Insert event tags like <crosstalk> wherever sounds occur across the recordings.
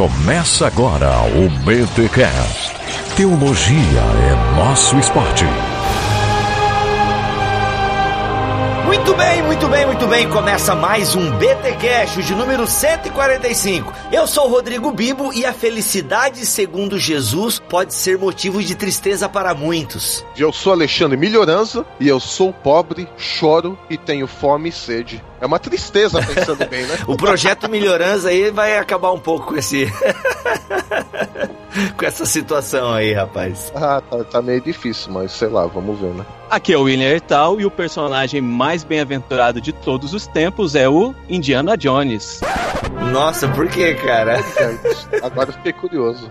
Começa agora o BTCast. Teologia é nosso esporte. Muito bem, muito bem, muito bem. Começa mais um BT Cash de número 145. Eu sou o Rodrigo Bibo e a felicidade, segundo Jesus, pode ser motivo de tristeza para muitos. Eu sou Alexandre Melhorança e eu sou pobre, choro e tenho fome e sede. É uma tristeza pensando bem, né? o projeto Melhorança aí vai acabar um pouco com esse. <laughs> com essa situação aí, rapaz. Ah, tá, tá, meio difícil, mas sei lá, vamos ver, né? Aqui é o William Ertal e o personagem mais bem-aventurado de todos os tempos é o Indiana Jones. Nossa, por que, cara? Agora fiquei curioso.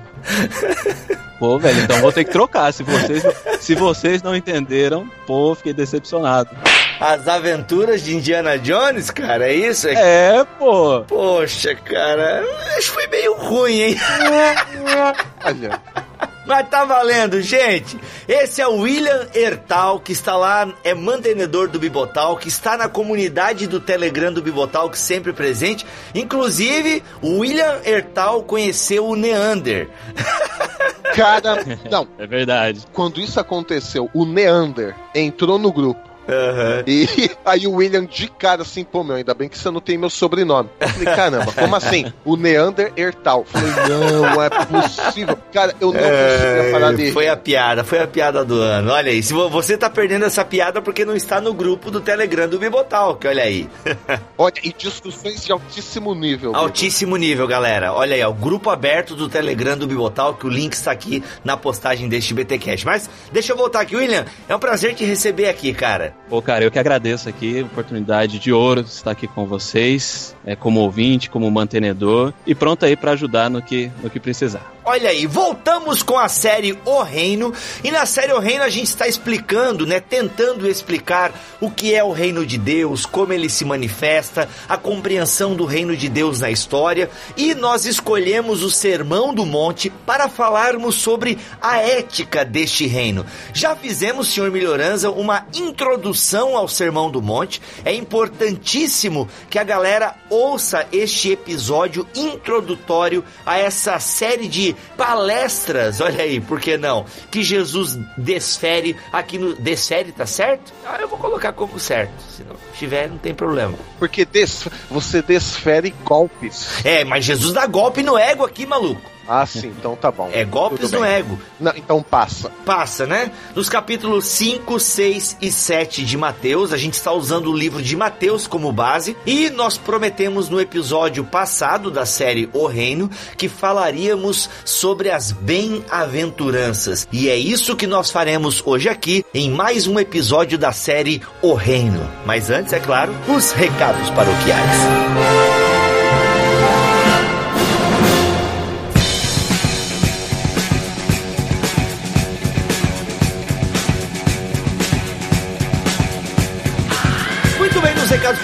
Pô, velho, então vou ter que trocar. Se vocês, se vocês não entenderam, pô, fiquei decepcionado. As aventuras de Indiana Jones, cara, é isso? É, pô. Poxa, cara, acho que foi meio ruim, hein? <laughs> Olha. Mas tá valendo, gente. Esse é o William Ertal, que está lá, é mantenedor do Bibotal, que está na comunidade do Telegram do Bibotal, que sempre presente. Inclusive, o William Ertal conheceu o Neander. Cara, <laughs> não. É verdade. Quando isso aconteceu, o Neander entrou no grupo Uhum. E <laughs> aí o William de cara assim, pô, meu, ainda bem que você não tem meu sobrenome. Eu falei, caramba, como assim? O Neander Ertal. Falei, não, é possível. Cara, eu não é, conseguia parar de Foi a piada, foi a piada do ano. Olha aí, se você tá perdendo essa piada porque não está no grupo do Telegram do Bibotal, que olha aí. <laughs> olha, e discussões de altíssimo nível. Altíssimo Bibo. nível, galera. Olha aí, ó, o grupo aberto do Telegram do Bibotal, que o link está aqui na postagem deste BTcast. Mas deixa eu voltar aqui, William. É um prazer te receber aqui, cara. Pô, cara, eu que agradeço aqui, oportunidade de ouro estar aqui com vocês, é, como ouvinte, como mantenedor, e pronto aí para ajudar no que, no que precisar. Olha aí, voltamos com a série O Reino. E na série O Reino a gente está explicando, né? Tentando explicar o que é o reino de Deus, como ele se manifesta, a compreensão do reino de Deus na história. E nós escolhemos o Sermão do Monte para falarmos sobre a ética deste reino. Já fizemos, senhor Melhoranza, uma introdução ao Sermão do Monte. É importantíssimo que a galera ouça este episódio introdutório a essa série de palestras, olha aí, por que não? Que Jesus desfere aqui no. Desfere, tá certo? Ah, eu vou colocar como certo. Se não tiver, não tem problema. Porque des, você desfere golpes. É, mas Jesus dá golpe no ego aqui, maluco. Ah, sim, então tá bom. É golpes no ego. Não, então passa. Passa, né? Nos capítulos 5, 6 e 7 de Mateus, a gente está usando o livro de Mateus como base e nós prometemos no episódio passado da série O Reino que falaríamos sobre as bem-aventuranças. E é isso que nós faremos hoje aqui em mais um episódio da série O Reino. Mas antes, é claro, os recados paroquiais. recados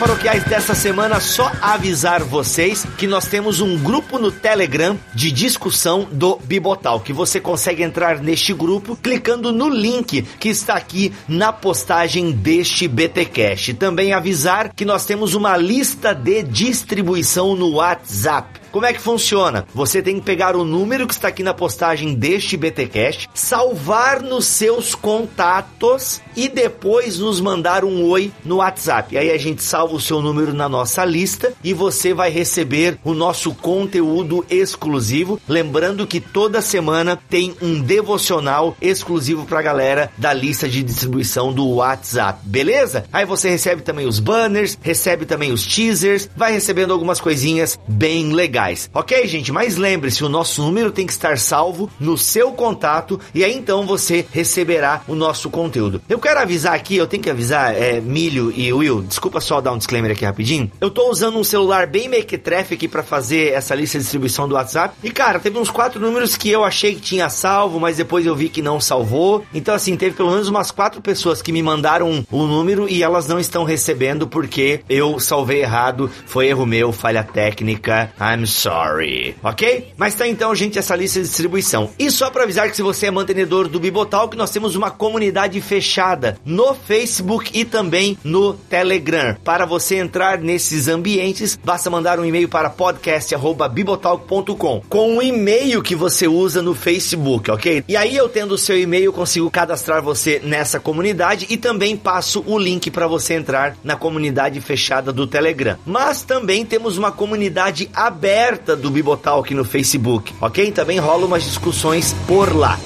paroquiais dessa semana, só avisar vocês que nós temos um grupo no Telegram de discussão do Bibotal, que você consegue entrar neste grupo clicando no link que está aqui na postagem deste BTcast. Também avisar que nós temos uma lista de distribuição no WhatsApp. Como é que funciona? Você tem que pegar o número que está aqui na postagem deste BTcast, salvar nos seus contatos e depois nos mandar um oi no WhatsApp. Aí a gente salva o seu número na nossa lista e você vai receber o nosso conteúdo exclusivo. Lembrando que toda semana tem um devocional exclusivo para a galera da lista de distribuição do WhatsApp, beleza? Aí você recebe também os banners, recebe também os teasers, vai recebendo algumas coisinhas bem legais reais. Ok, gente? Mas lembre-se, o nosso número tem que estar salvo no seu contato e aí então você receberá o nosso conteúdo. Eu quero avisar aqui, eu tenho que avisar, é, Milho e Will, desculpa só dar um disclaimer aqui rapidinho. Eu tô usando um celular bem mequetrefe aqui para fazer essa lista de distribuição do WhatsApp. E cara, teve uns quatro números que eu achei que tinha salvo, mas depois eu vi que não salvou. Então assim, teve pelo menos umas quatro pessoas que me mandaram o número e elas não estão recebendo porque eu salvei errado. Foi erro meu, falha técnica. I'm sorry, ok? Mas tá então, gente, essa lista de distribuição. E só para avisar que se você é mantenedor do Bibotalk, nós temos uma comunidade fechada no Facebook e também no Telegram. Para você entrar nesses ambientes, basta mandar um e-mail para podcast@bibotalk.com com o e-mail que você usa no Facebook, ok? E aí eu tendo o seu e-mail, consigo cadastrar você nessa comunidade e também passo o link para você entrar na comunidade fechada do Telegram. Mas também temos uma comunidade aberta do Bibotalk no Facebook, ok? Também rola umas discussões por lá.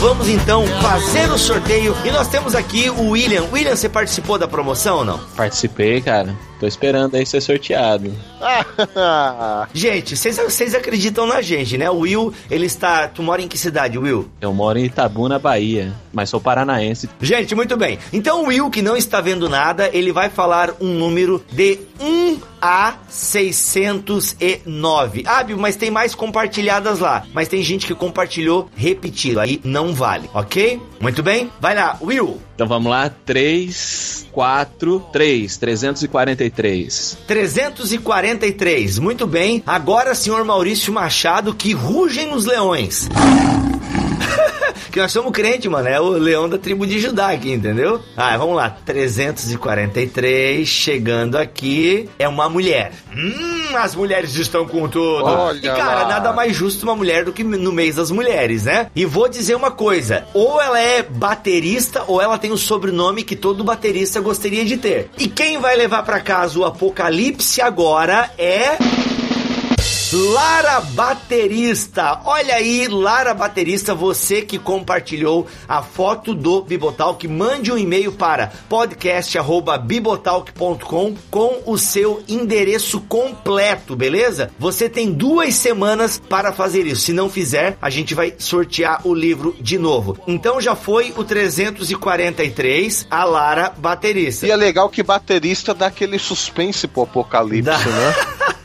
Vamos então fazer o sorteio e nós temos aqui o William. William, você participou da promoção ou não? Participei, cara. Tô esperando aí ser sorteado. <laughs> gente, vocês acreditam na gente, né? O Will, ele está. Tu mora em que cidade, Will? Eu moro em Itabuna, Bahia, mas sou paranaense. Gente, muito bem. Então o Will, que não está vendo nada, ele vai falar um número de 1 a 609. Ah, Bill, mas tem mais compartilhadas lá. Mas tem gente que compartilhou repetido. Aí não vale, ok? Muito bem. Vai lá, Will. Então vamos lá. 3, 4, 3. 343. 343. Muito bem. Agora, senhor Maurício Machado, que rugem nos leões. Que nós somos crente, mano. É o leão da tribo de Judá aqui, entendeu? Ah, vamos lá. 343, chegando aqui, é uma mulher. Hum, as mulheres estão com tudo. Olha e, cara, lá. nada mais justo uma mulher do que no mês das mulheres, né? E vou dizer uma coisa: ou ela é baterista, ou ela tem o sobrenome que todo baterista gostaria de ter. E quem vai levar para casa o apocalipse agora é. Lara Baterista. Olha aí, Lara Baterista, você que compartilhou a foto do Bibotalk, mande um e-mail para podcast@bibotalk.com com o seu endereço completo, beleza? Você tem duas semanas para fazer isso. Se não fizer, a gente vai sortear o livro de novo. Então já foi o 343, a Lara Baterista. E é legal que baterista dá aquele suspense pro apocalipse, né? <laughs>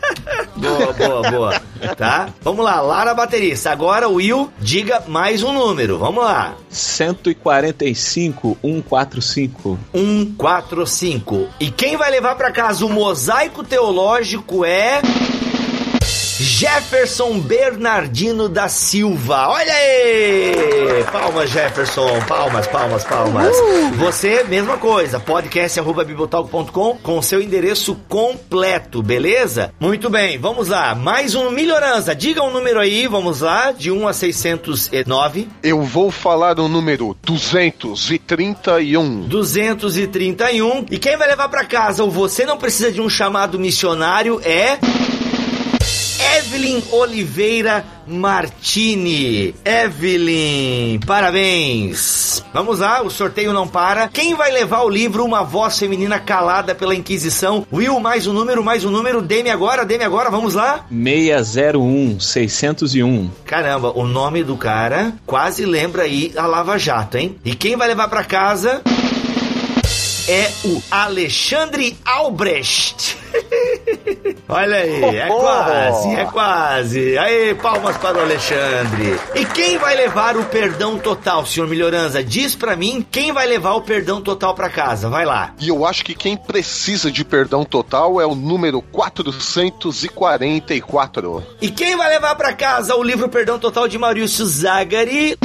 Boa, boa, boa. Tá? Vamos lá, Lara baterista. Agora, Will, diga mais um número. Vamos lá. 145 145. 145. E quem vai levar para casa o mosaico teológico é Jefferson Bernardino da Silva. Olha aí! Palmas, Jefferson. Palmas, palmas, palmas. Uh! Você, mesma coisa. podcast.bibotalk.com com seu endereço completo, beleza? Muito bem, vamos lá. Mais um Melhorança. Diga um número aí, vamos lá, de 1 a 609. Eu vou falar o número 231. 231. E quem vai levar para casa o Você Não Precisa de um Chamado Missionário é... Evelyn Oliveira Martini. Evelyn, parabéns. Vamos lá, o sorteio não para. Quem vai levar o livro Uma Voz Feminina Calada pela Inquisição? Will, mais um número, mais um número. Dê-me agora, dê-me agora, vamos lá. 601, 601. Caramba, o nome do cara quase lembra aí a Lava Jato, hein? E quem vai levar para casa? É o Alexandre Albrecht. <laughs> Olha aí, é quase, é quase. Aí, palmas para o Alexandre. E quem vai levar o perdão total, senhor Melhorança? Diz para mim quem vai levar o perdão total para casa. Vai lá. E eu acho que quem precisa de perdão total é o número 444. E quem vai levar para casa o livro Perdão Total de Maurício Zagari?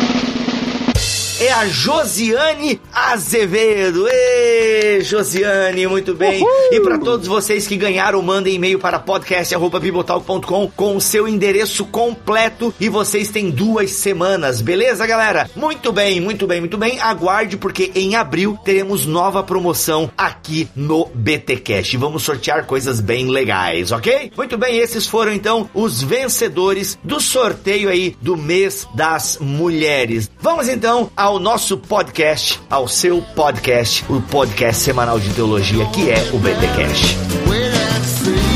É a Josiane Azevedo. Ê, Josiane, muito bem. Uhul. E para todos vocês que ganharam, mandem e-mail para podcast@bibotalk.com com o seu endereço completo e vocês têm duas semanas, beleza, galera? Muito bem, muito bem, muito bem. Aguarde porque em abril teremos nova promoção aqui no BTcast. Vamos sortear coisas bem legais, OK? Muito bem, esses foram então os vencedores do sorteio aí do mês das mulheres. Vamos então ao ao nosso podcast, ao seu podcast, o podcast semanal de teologia que é o BTcast.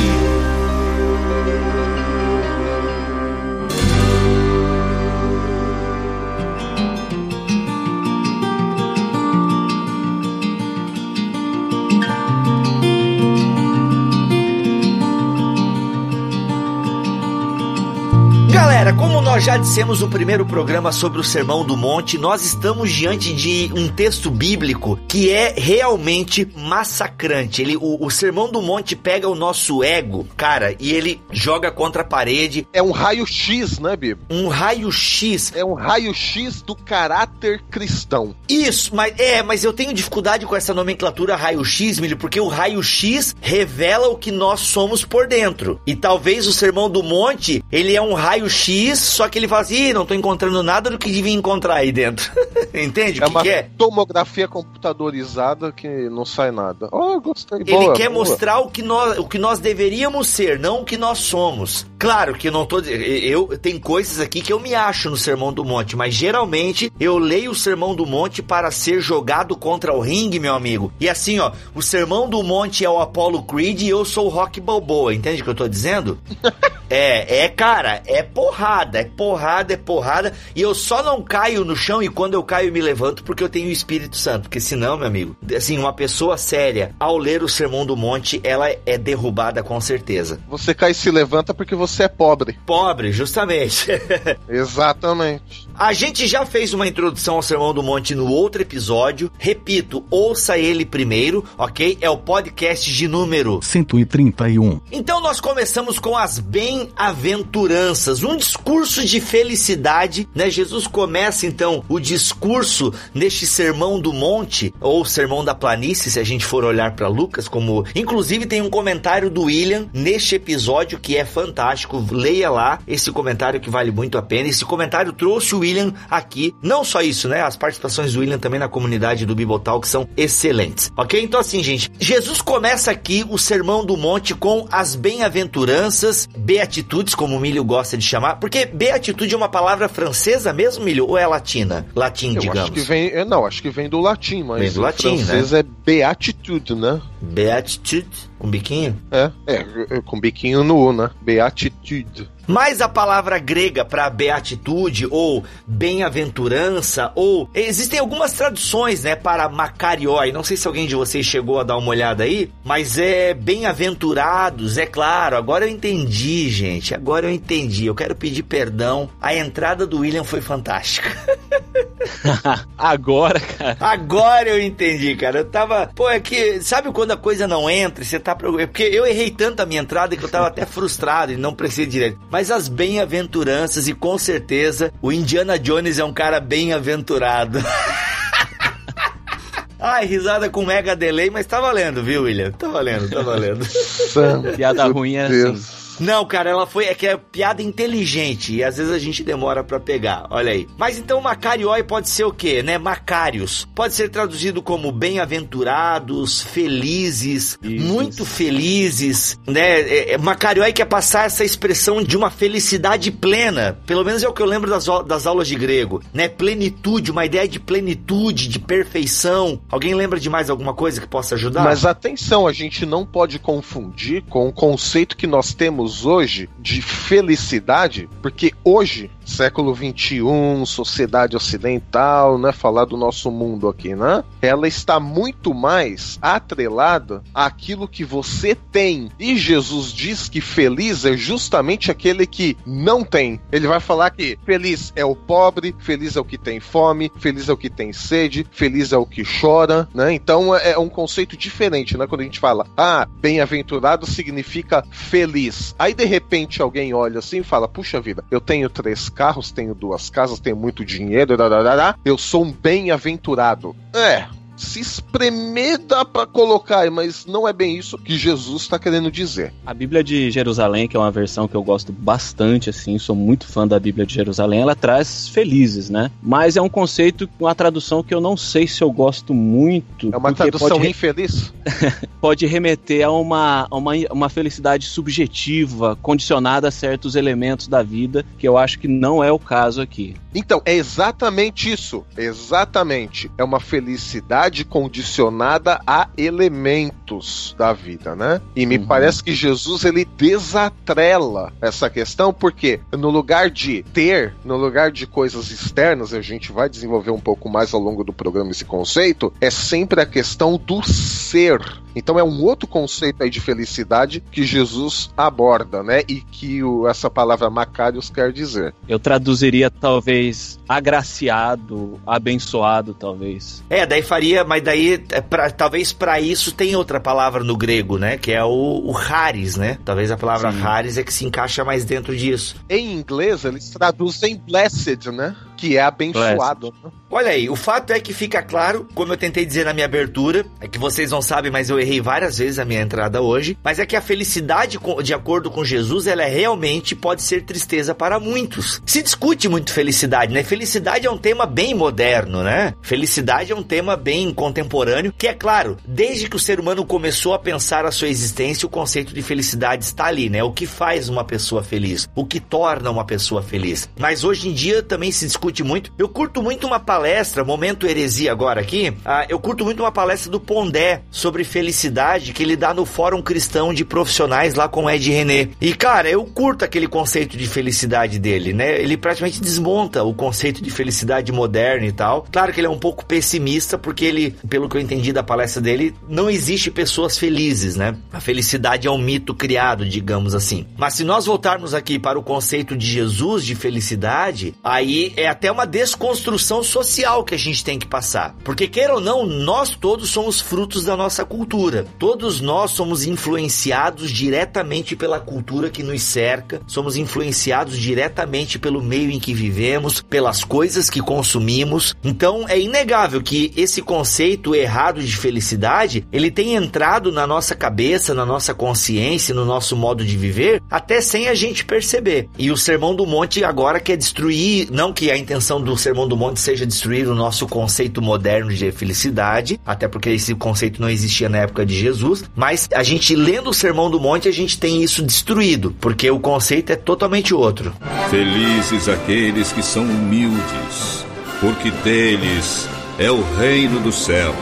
Galera, como nós já dissemos no primeiro programa sobre o Sermão do Monte, nós estamos diante de um texto bíblico que é realmente massacrante. Ele, o, o Sermão do Monte pega o nosso ego, cara, e ele joga contra a parede. É um raio-x, né, Bibo? Um raio-x. É um raio-x do caráter cristão. Isso, mas é, mas eu tenho dificuldade com essa nomenclatura raio-x, milho, porque o raio-x revela o que nós somos por dentro. E talvez o Sermão do Monte, ele é um raio-x, só que ele fala assim, não tô encontrando nada do que devia encontrar aí dentro. <laughs> Entende é o que, uma que é? tomografia computadorizada que não sai nada. Oh, gostei. Ele boa, quer boa. mostrar o que, nós, o que nós deveríamos ser, não o que nós somos. Claro que eu não tô eu tem coisas aqui que eu me acho no Sermão do Monte, mas geralmente eu leio o Sermão do Monte para ser jogado contra o ringue, meu amigo. E assim, ó, o Sermão do Monte é o Apollo Creed e eu sou o Rock Balboa, entende o que eu tô dizendo? <laughs> É, é, cara, é porrada, é porrada, é porrada. E eu só não caio no chão e quando eu caio eu me levanto porque eu tenho o Espírito Santo. Porque senão, meu amigo, assim, uma pessoa séria, ao ler o Sermão do Monte, ela é derrubada com certeza. Você cai e se levanta porque você é pobre. Pobre, justamente. <laughs> Exatamente. A gente já fez uma introdução ao Sermão do Monte no outro episódio. Repito, ouça ele primeiro, ok? É o podcast de número 131. Então nós começamos com as bem-aventuranças, um discurso de felicidade, né? Jesus começa então o discurso neste Sermão do Monte ou Sermão da Planície, se a gente for olhar para Lucas, como inclusive tem um comentário do William neste episódio que é fantástico. Leia lá esse comentário que vale muito a pena. Esse comentário trouxe o William aqui. Não só isso, né? As participações do William também na comunidade do Bibotal que são excelentes. Ok? Então, assim, gente, Jesus começa aqui o Sermão do Monte com as bem-aventuranças, beatitudes, como o Milho gosta de chamar. Porque beatitude é uma palavra francesa mesmo, Milho? Ou é latina? Latim, Eu digamos. acho que vem. é, Não, acho que vem do latim, mas Vem do latim, francês é beatitude, né? Beatitude, com biquinho? É, é, é, com biquinho no U, né? Beatitude. Mas a palavra grega para beatitude ou bem-aventurança ou existem algumas traduções, né, para macarioi. Não sei se alguém de vocês chegou a dar uma olhada aí, mas é bem-aventurados, é claro. Agora eu entendi, gente. Agora eu entendi. Eu quero pedir perdão. A entrada do William foi fantástica. <laughs> Agora, cara. Agora eu entendi, cara. Eu tava. Pô, é que. Sabe quando a coisa não entra e você tá. Preocupado? É porque eu errei tanto a minha entrada que eu tava até frustrado e não precisei direito. Mas as bem-aventuranças, e com certeza o Indiana Jones é um cara bem-aventurado. <laughs> Ai, risada com mega delay, mas tá valendo, viu, William? Tá valendo, tá valendo. Piada ruim é assim. Não, cara, ela foi. É que é piada inteligente e às vezes a gente demora pra pegar. Olha aí. Mas então Macarioi pode ser o quê, né? Macários. Pode ser traduzido como bem-aventurados, felizes, Isso. muito felizes, né? É, é, Macarioi quer passar essa expressão de uma felicidade plena. Pelo menos é o que eu lembro das, das aulas de grego, né? Plenitude, uma ideia de plenitude, de perfeição. Alguém lembra de mais alguma coisa que possa ajudar? Mas atenção, a gente não pode confundir com o conceito que nós temos hoje de felicidade, porque hoje, século XXI, sociedade ocidental, né, falar do nosso mundo aqui, né, ela está muito mais atrelada àquilo que você tem. E Jesus diz que feliz é justamente aquele que não tem. Ele vai falar que feliz é o pobre, feliz é o que tem fome, feliz é o que tem sede, feliz é o que chora, né? Então é um conceito diferente, né? Quando a gente fala, ah, bem-aventurado significa feliz. Aí de repente alguém olha assim e fala, puxa vida, eu tenho três carros, tenho duas casas, tenho muito dinheiro, darará, eu sou um bem-aventurado. É. Se espremer dá pra colocar, mas não é bem isso que Jesus está querendo dizer. A Bíblia de Jerusalém, que é uma versão que eu gosto bastante, assim, sou muito fã da Bíblia de Jerusalém, ela traz felizes, né? Mas é um conceito, uma tradução que eu não sei se eu gosto muito. É uma tradução pode, re- infeliz. <laughs> pode remeter a uma, a uma, uma felicidade subjetiva, condicionada a certos elementos da vida, que eu acho que não é o caso aqui. Então, é exatamente isso. Exatamente. É uma felicidade condicionada a elementos da vida, né? E me Uhum. parece que Jesus ele desatrela essa questão, porque no lugar de ter, no lugar de coisas externas, a gente vai desenvolver um pouco mais ao longo do programa esse conceito, é sempre a questão do ser. Então é um outro conceito aí de felicidade que Jesus aborda, né? E que o, essa palavra Macários quer dizer. Eu traduziria talvez agraciado, abençoado, talvez. É, daí faria, mas daí é pra, talvez para isso tem outra palavra no grego, né? Que é o, o haris, né? Talvez a palavra Sim. haris é que se encaixa mais dentro disso. Em inglês eles traduzem blessed, né? Que é abençoado. Olha aí, o fato é que fica claro, como eu tentei dizer na minha abertura, é que vocês não sabem, mas eu errei várias vezes a minha entrada hoje, mas é que a felicidade, de acordo com Jesus, ela é realmente pode ser tristeza para muitos. Se discute muito felicidade, né? Felicidade é um tema bem moderno, né? Felicidade é um tema bem contemporâneo, que é claro, desde que o ser humano começou a pensar a sua existência, o conceito de felicidade está ali, né? O que faz uma pessoa feliz, o que torna uma pessoa feliz. Mas hoje em dia também se discute discute muito. Eu curto muito uma palestra, momento heresia agora aqui. Ah, eu curto muito uma palestra do Pondé sobre felicidade que ele dá no Fórum Cristão de Profissionais lá com Ed René. E cara, eu curto aquele conceito de felicidade dele, né? Ele praticamente desmonta o conceito de felicidade moderna e tal. Claro que ele é um pouco pessimista porque ele, pelo que eu entendi da palestra dele, não existe pessoas felizes, né? A felicidade é um mito criado, digamos assim. Mas se nós voltarmos aqui para o conceito de Jesus de felicidade, aí é até uma desconstrução social que a gente tem que passar. Porque, queira ou não, nós todos somos frutos da nossa cultura. Todos nós somos influenciados diretamente pela cultura que nos cerca, somos influenciados diretamente pelo meio em que vivemos, pelas coisas que consumimos. Então, é inegável que esse conceito errado de felicidade, ele tem entrado na nossa cabeça, na nossa consciência, no nosso modo de viver, até sem a gente perceber. E o Sermão do Monte agora quer destruir, não que a intenção do Sermão do Monte seja destruir o nosso conceito moderno de felicidade, até porque esse conceito não existia na época de Jesus, mas a gente lendo o Sermão do Monte, a gente tem isso destruído, porque o conceito é totalmente outro. Felizes aqueles que são humildes, porque deles é o reino dos céus.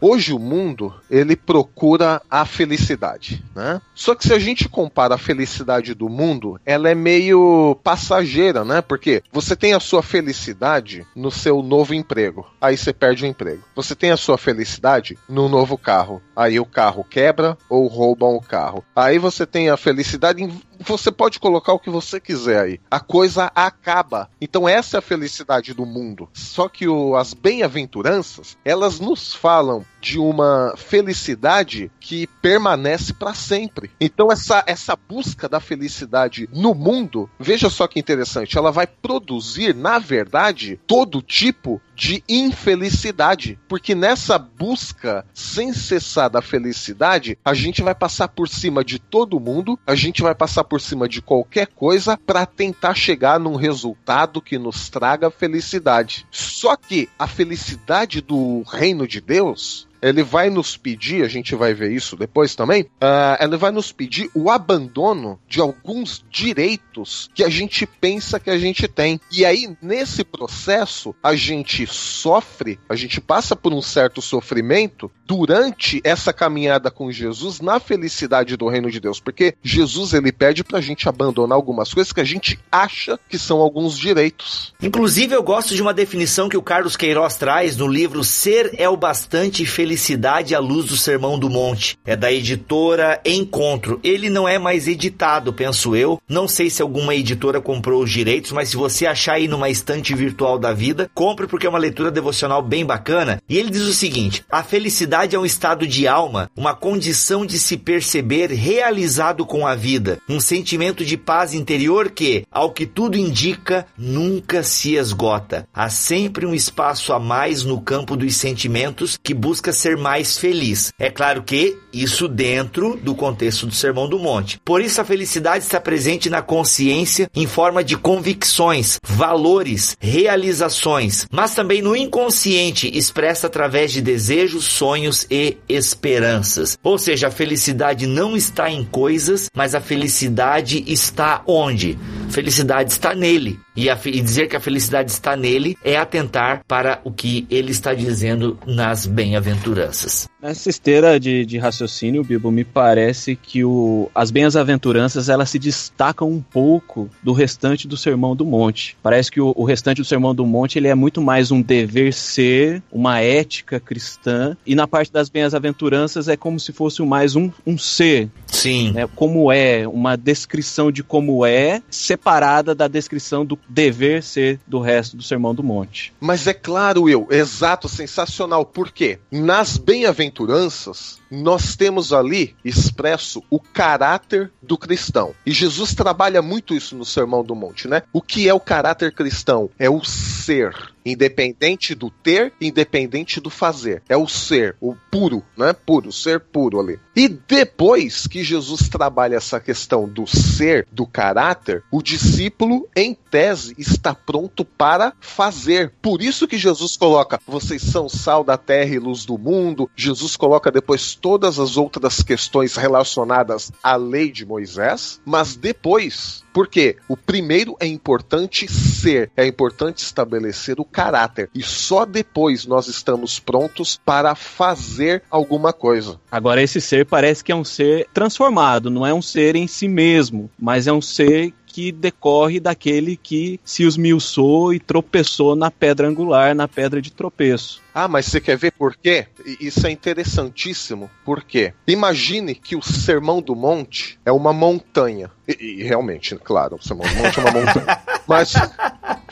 Hoje o mundo, ele procura a felicidade, né? Só que se a gente compara a felicidade do mundo, ela é meio passageira, né? Porque você tem a sua felicidade no seu novo emprego, aí você perde o emprego. Você tem a sua felicidade no novo carro, aí o carro quebra ou roubam o carro. Aí você tem a felicidade em você pode colocar o que você quiser aí. A coisa acaba. Então essa é a felicidade do mundo. Só que o, as bem-aventuranças, elas nos falam de uma felicidade que permanece para sempre. Então essa essa busca da felicidade no mundo, veja só que interessante, ela vai produzir, na verdade, todo tipo de infelicidade, porque nessa busca sem cessar da felicidade, a gente vai passar por cima de todo mundo, a gente vai passar por cima de qualquer coisa para tentar chegar num resultado que nos traga felicidade. Só que a felicidade do reino de Deus ele vai nos pedir, a gente vai ver isso depois também, uh, ele vai nos pedir o abandono de alguns direitos que a gente pensa que a gente tem. E aí, nesse processo, a gente sofre, a gente passa por um certo sofrimento durante essa caminhada com Jesus na felicidade do reino de Deus, porque Jesus ele pede pra gente abandonar algumas coisas que a gente acha que são alguns direitos. Inclusive, eu gosto de uma definição que o Carlos Queiroz traz no livro Ser é o Bastante Feliz Felicidade à Luz do Sermão do Monte. É da editora Encontro. Ele não é mais editado, penso eu. Não sei se alguma editora comprou os direitos, mas se você achar aí numa estante virtual da vida, compre porque é uma leitura devocional bem bacana. E ele diz o seguinte: a felicidade é um estado de alma, uma condição de se perceber realizado com a vida, um sentimento de paz interior que, ao que tudo indica, nunca se esgota. Há sempre um espaço a mais no campo dos sentimentos que busca ser mais feliz. É claro que isso dentro do contexto do Sermão do Monte. Por isso a felicidade está presente na consciência em forma de convicções, valores, realizações, mas também no inconsciente expressa através de desejos, sonhos e esperanças. Ou seja, a felicidade não está em coisas, mas a felicidade está onde? Felicidade está nele. E, a, e dizer que a felicidade está nele é atentar para o que ele está dizendo nas bem-aventuranças. Nessa esteira de, de raciocínio, Bibo, me parece que o, as bem-aventuranças elas se destacam um pouco do restante do Sermão do Monte. Parece que o, o restante do Sermão do Monte ele é muito mais um dever ser, uma ética cristã, e na parte das bem-aventuranças é como se fosse mais um, um ser. Sim. Né, como é, uma descrição de como é, separada da descrição do dever ser do resto do Sermão do Monte. Mas é claro, Will, exato, sensacional. Por quê? Nas bem-aventuranças, nós temos ali expresso o caráter do cristão. E Jesus trabalha muito isso no Sermão do Monte, né? O que é o caráter cristão? É o ser. Independente do ter, independente do fazer. É o ser, o puro, né? Puro, ser puro ali. E depois que Jesus trabalha essa questão do ser, do caráter, o discípulo, em tese, está pronto para fazer. Por isso que Jesus coloca: vocês são sal da terra e luz do mundo. Jesus coloca depois todas as outras questões relacionadas à lei de Moisés, mas depois porque o primeiro é importante ser, é importante estabelecer o caráter. E só depois nós estamos prontos para fazer alguma coisa. Agora, esse ser parece que é um ser transformado, não é um ser em si mesmo, mas é um ser que decorre daquele que se esmiuçou e tropeçou na pedra angular, na pedra de tropeço. Ah, mas você quer ver por quê? Isso é interessantíssimo. Por quê? Imagine que o Sermão do Monte é uma montanha. E, e realmente, claro, o Sermão do Monte é uma montanha. <laughs> Mas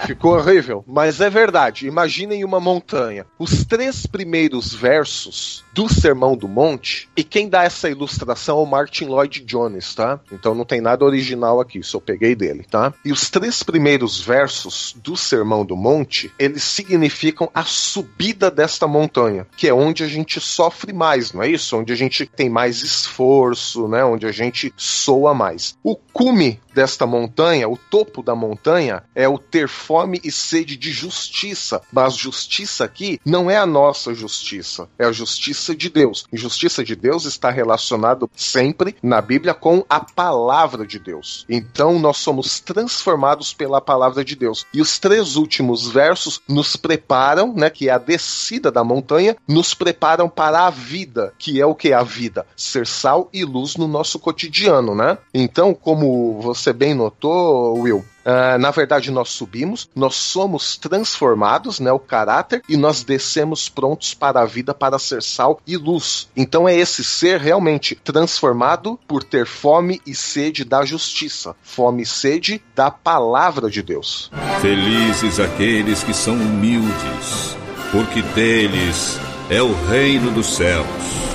ficou horrível. Mas é verdade. Imaginem uma montanha. Os três primeiros versos do Sermão do Monte, e quem dá essa ilustração é o Martin Lloyd Jones, tá? Então não tem nada original aqui, só peguei dele, tá? E os três primeiros versos do Sermão do Monte, eles significam a subida desta montanha, que é onde a gente sofre mais, não é isso? Onde a gente tem mais esforço, né? Onde a gente soa mais. O cume desta montanha, o topo da montanha, é o ter fome e sede de justiça. Mas justiça aqui não é a nossa justiça, é a justiça de Deus. E justiça de Deus está relacionado sempre na Bíblia com a palavra de Deus. Então nós somos transformados pela palavra de Deus. E os três últimos versos nos preparam, né, que é a descida da montanha, nos preparam para a vida, que é o que a vida? Ser sal e luz no nosso cotidiano, né? Então, como você bem notou, Will, Uh, na verdade, nós subimos, nós somos transformados, né, o caráter, e nós descemos prontos para a vida, para ser sal e luz. Então é esse ser realmente transformado por ter fome e sede da justiça, fome e sede da palavra de Deus. Felizes aqueles que são humildes, porque deles é o reino dos céus.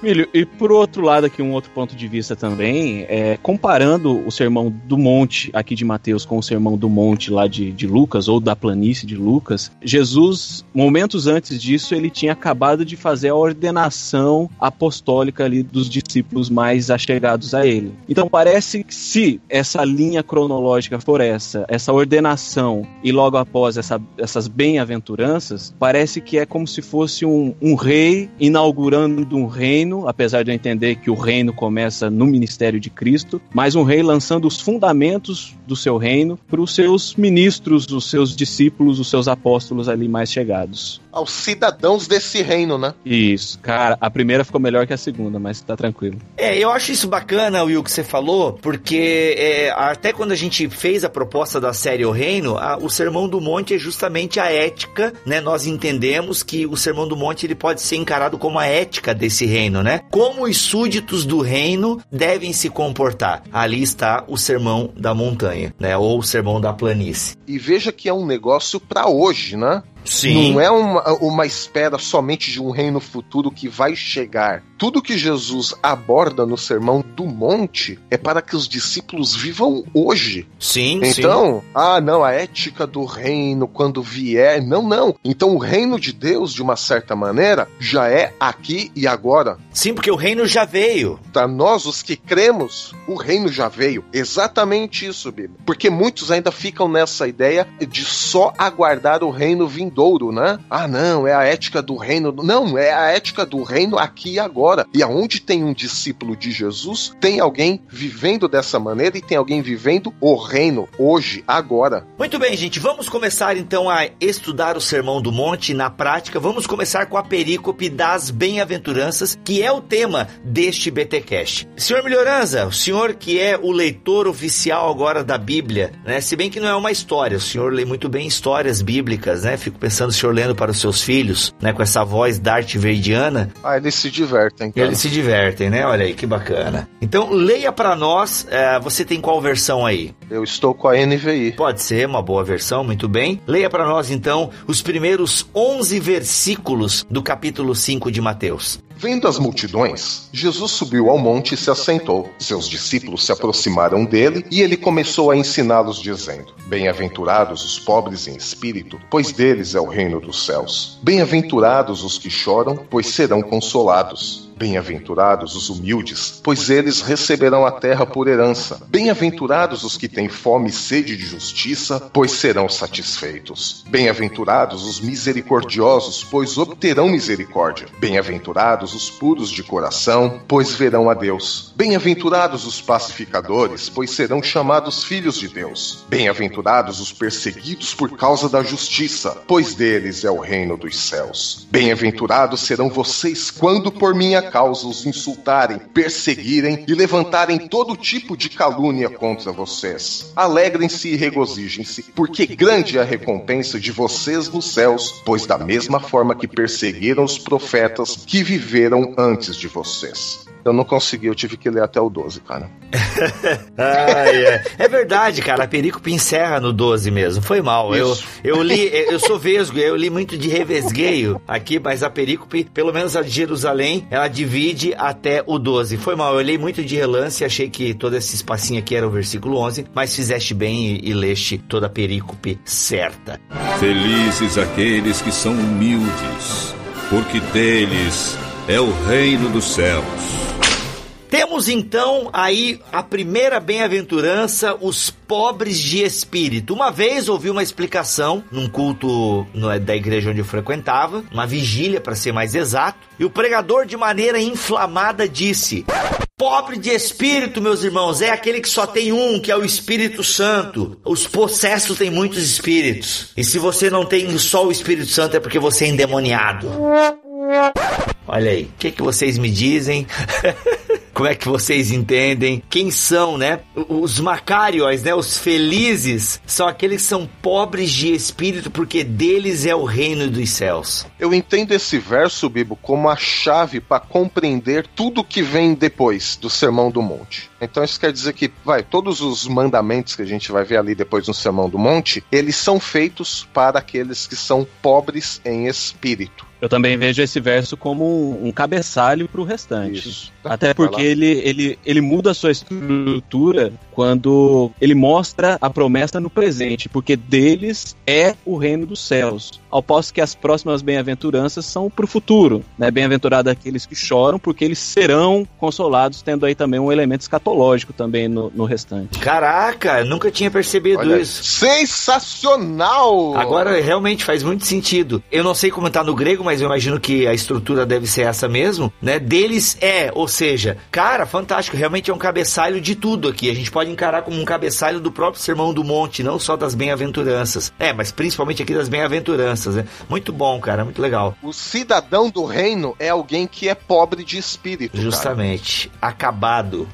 Milho, e por outro lado aqui, um outro ponto de vista também, é, comparando o sermão do monte aqui de Mateus com o sermão do monte lá de, de Lucas, ou da planície de Lucas, Jesus, momentos antes disso, ele tinha acabado de fazer a ordenação apostólica ali dos discípulos mais achegados a ele. Então parece que se essa linha cronológica for essa, essa ordenação e logo após essa, essas bem-aventuranças, parece que é como se fosse um, um rei inaugurando um reino reino, apesar de eu entender que o reino começa no ministério de Cristo, mas um rei lançando os fundamentos do seu reino para os seus ministros, os seus discípulos, os seus apóstolos ali mais chegados. Aos cidadãos desse reino, né? Isso, cara, a primeira ficou melhor que a segunda, mas tá tranquilo. É, eu acho isso bacana, Will, que você falou, porque é, até quando a gente fez a proposta da série O Reino, a, o Sermão do Monte é justamente a ética, né? Nós entendemos que o Sermão do Monte ele pode ser encarado como a ética desse reino, né? Como os súditos do reino devem se comportar. Ali está o Sermão da Montanha, né? Ou o Sermão da Planície. E veja que é um negócio para hoje, né? Sim. Não é uma, uma espera somente de um reino futuro que vai chegar. Tudo que Jesus aborda no Sermão do Monte é para que os discípulos vivam hoje. Sim, então, sim. ah, não, a ética do reino quando vier. Não, não. Então o reino de Deus, de uma certa maneira, já é aqui e agora. Sim, porque o reino já veio. Para nós, os que cremos, o reino já veio. Exatamente isso, Bíblia. Porque muitos ainda ficam nessa ideia de só aguardar o reino vindouro, né? Ah, não, é a ética do reino. Não, é a ética do reino aqui e agora agora. E aonde tem um discípulo de Jesus, tem alguém vivendo dessa maneira e tem alguém vivendo o reino hoje, agora. Muito bem, gente, vamos começar então a estudar o Sermão do Monte na prática. Vamos começar com a perícope das bem-aventuranças, que é o tema deste BTcast. Senhor Melhoranza, o senhor que é o leitor oficial agora da Bíblia, né? Se bem que não é uma história, o senhor lê muito bem histórias bíblicas, né? Fico pensando o senhor lendo para os seus filhos, né, com essa voz Darth Veidiana. Ah, eles se divertem. Cara. Eles se divertem, né? Olha aí que bacana. Então, leia para nós, uh, você tem qual versão aí? Eu estou com a NVI. Pode ser uma boa versão, muito bem. Leia para nós então os primeiros 11 versículos do capítulo 5 de Mateus. Vendo as multidões, Jesus subiu ao monte e se assentou. Seus discípulos se aproximaram dele e ele começou a ensiná-los, dizendo: Bem-aventurados os pobres em espírito, pois deles é o reino dos céus. Bem-aventurados os que choram, pois serão consolados. Bem-aventurados os humildes, pois eles receberão a terra por herança. Bem-aventurados os que têm fome e sede de justiça, pois serão satisfeitos. Bem-aventurados os misericordiosos, pois obterão misericórdia. Bem-aventurados os puros de coração, pois verão a Deus. Bem-aventurados os pacificadores, pois serão chamados filhos de Deus. Bem-aventurados os perseguidos por causa da justiça, pois deles é o reino dos céus. Bem-aventurados serão vocês quando por minha causa os insultarem, perseguirem e levantarem todo tipo de calúnia contra vocês. Alegrem-se e regozijem-se, porque grande é a recompensa de vocês nos céus, pois da mesma forma que perseguiram os profetas que viveram antes de vocês. Eu não consegui, eu tive que ler até o 12, cara. <laughs> é. é verdade, cara. A perícope encerra no 12 mesmo. Foi mal. Eu, eu li, <laughs> eu sou vesgo, eu li muito de revesgueio aqui, mas a perícope, pelo menos a de Jerusalém, ela divide até o 12. Foi mal, eu li muito de relance, achei que todo esse espacinho aqui era o versículo 11, mas fizeste bem e, e leste toda a perícope certa. Felizes aqueles que são humildes, porque deles é o reino dos céus. Temos então aí a primeira bem-aventurança, os pobres de espírito. Uma vez ouvi uma explicação num culto no, da igreja onde eu frequentava, uma vigília para ser mais exato, e o pregador de maneira inflamada disse: Pobre de espírito, meus irmãos, é aquele que só tem um, que é o Espírito Santo. Os possessos têm muitos espíritos. E se você não tem só o Espírito Santo é porque você é endemoniado. Olha aí, o que, que vocês me dizem? <laughs> Como é que vocês entendem? Quem são, né? Os macários, né? Os felizes são aqueles que são pobres de espírito, porque deles é o reino dos céus. Eu entendo esse verso, Bibo, como a chave para compreender tudo que vem depois do Sermão do Monte. Então isso quer dizer que, vai, todos os mandamentos que a gente vai ver ali depois no Sermão do Monte, eles são feitos para aqueles que são pobres em espírito. Eu também vejo esse verso como um cabeçalho para o restante. Isso. Até porque ele, ele, ele muda a sua estrutura quando ele mostra a promessa no presente, porque deles é o reino dos céus. Ao passo que as próximas bem-aventuranças são para o futuro. Né? Bem-aventurado aqueles que choram, porque eles serão consolados, tendo aí também um elemento escatológico também no, no restante. Caraca, nunca tinha percebido Olha, isso. Sensacional! Agora realmente faz muito sentido. Eu não sei como está no grego, mas eu imagino que a estrutura deve ser essa mesmo, né? Deles é, ou seja, cara, fantástico, realmente é um cabeçalho de tudo aqui. A gente pode encarar como um cabeçalho do próprio Sermão do Monte, não só das bem-aventuranças. É, mas principalmente aqui das bem-aventuranças, né? Muito bom, cara, muito legal. O cidadão do reino é alguém que é pobre de espírito. Justamente, cara. acabado.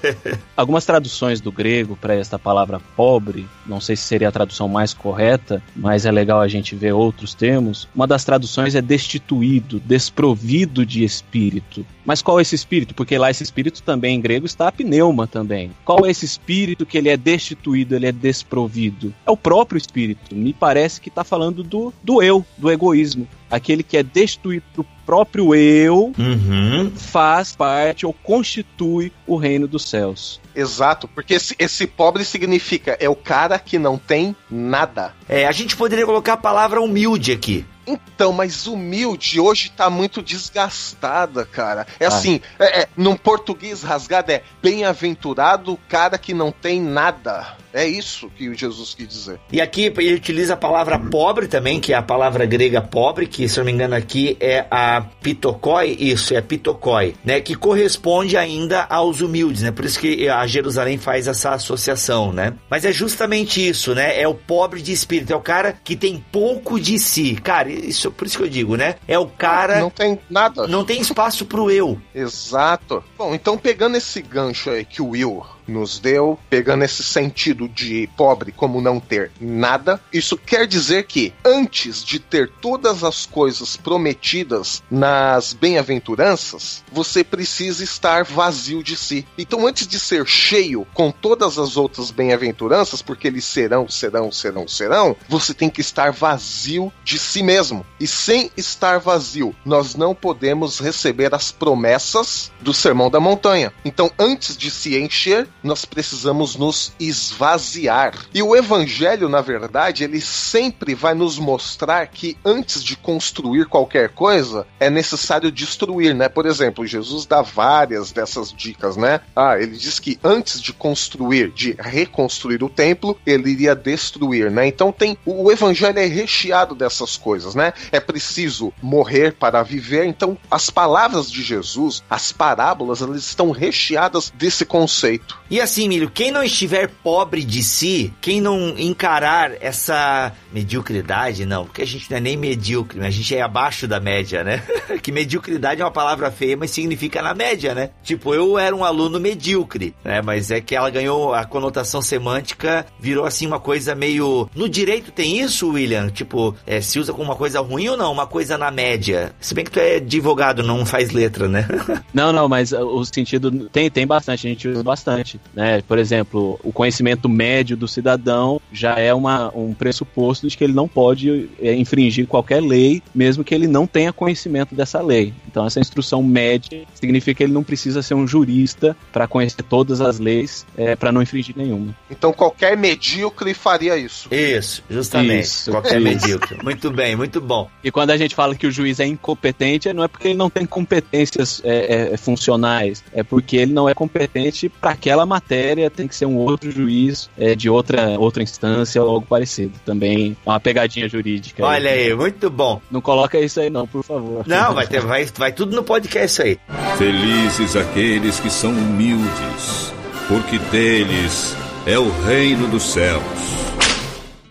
<laughs> Algumas traduções do grego para esta palavra pobre, não sei se seria a tradução mais correta, mas é legal a gente ver outros termos. Uma das traduções é destituído, desprovido de espírito. Mas qual é esse espírito? Porque lá esse espírito também em grego está a pneuma também. Qual é esse espírito que ele é destituído, ele é desprovido? É o próprio espírito. Me parece que está falando do, do eu, do egoísmo. Aquele que é destituído do próprio eu uhum. faz parte ou constitui o reino dos céus. Exato, porque esse, esse, pobre significa é o cara que não tem nada. É, a gente poderia colocar a palavra humilde aqui. Então, mas humilde hoje tá muito desgastada, cara. É ah. assim, é, é, num português rasgado é bem-aventurado o cara que não tem nada. É isso que Jesus quis dizer. E aqui ele utiliza a palavra pobre também, que é a palavra grega pobre, que se eu não me engano aqui é a pitokoi, isso, é pitokoi, né? Que corresponde ainda aos humildes, né? Por isso que a Jerusalém faz essa associação, né? Mas é justamente isso, né? É o pobre de espírito, é o cara que tem pouco de si. Cara, isso por isso que eu digo, né? É o cara. Não tem nada. Não tem espaço pro eu. Exato. Bom, então pegando esse gancho aí que o Will nos deu, pegando esse sentido de pobre como não ter nada, isso quer dizer que antes de ter todas as coisas prometidas nas bem-aventuranças, você precisa estar vazio de si. Então, antes de ser cheio com todas as outras bem-aventuranças, porque eles serão, serão, serão, serão, você tem que estar vazio de si mesmo. E sem estar vazio, nós não podemos receber as promessas do Sermão da Montanha. Então, antes de se encher, nós precisamos nos esvaziar. E o evangelho, na verdade, ele sempre vai nos mostrar que antes de construir qualquer coisa, é necessário destruir, né? Por exemplo, Jesus dá várias dessas dicas, né? Ah, ele diz que antes de construir, de reconstruir o templo, ele iria destruir, né? Então tem o evangelho é recheado dessas coisas, né? É preciso morrer para viver. Então, as palavras de Jesus, as parábolas, elas estão recheadas desse conceito. E assim, Milho, quem não estiver pobre de si, quem não encarar essa mediocridade, não, porque a gente não é nem medíocre, a gente é abaixo da média, né? <laughs> que mediocridade é uma palavra feia, mas significa na média, né? Tipo, eu era um aluno medíocre, né? Mas é que ela ganhou a conotação semântica, virou assim uma coisa meio. No direito tem isso, William? Tipo, é, se usa como uma coisa ruim ou não? Uma coisa na média. Se bem que tu é advogado, não faz letra, né? <laughs> não, não, mas o sentido tem, tem bastante, a gente usa bastante. Né? Por exemplo, o conhecimento médio do cidadão já é uma, um pressuposto de que ele não pode é, infringir qualquer lei, mesmo que ele não tenha conhecimento dessa lei. Então, essa instrução média significa que ele não precisa ser um jurista para conhecer todas as leis, é, para não infringir nenhuma. Então, qualquer medíocre faria isso. Isso, justamente. Isso, qualquer isso. medíocre. Muito bem, muito bom. E quando a gente fala que o juiz é incompetente, não é porque ele não tem competências é, é, funcionais, é porque ele não é competente para aquela matéria tem que ser um outro juiz é, de outra, outra instância ou algo parecido. Também é uma pegadinha jurídica. Olha aí, aí, muito bom. Não coloca isso aí não, por favor. Não, vai, ter, vai, vai tudo no podcast aí. Felizes aqueles que são humildes, porque deles é o reino dos céus.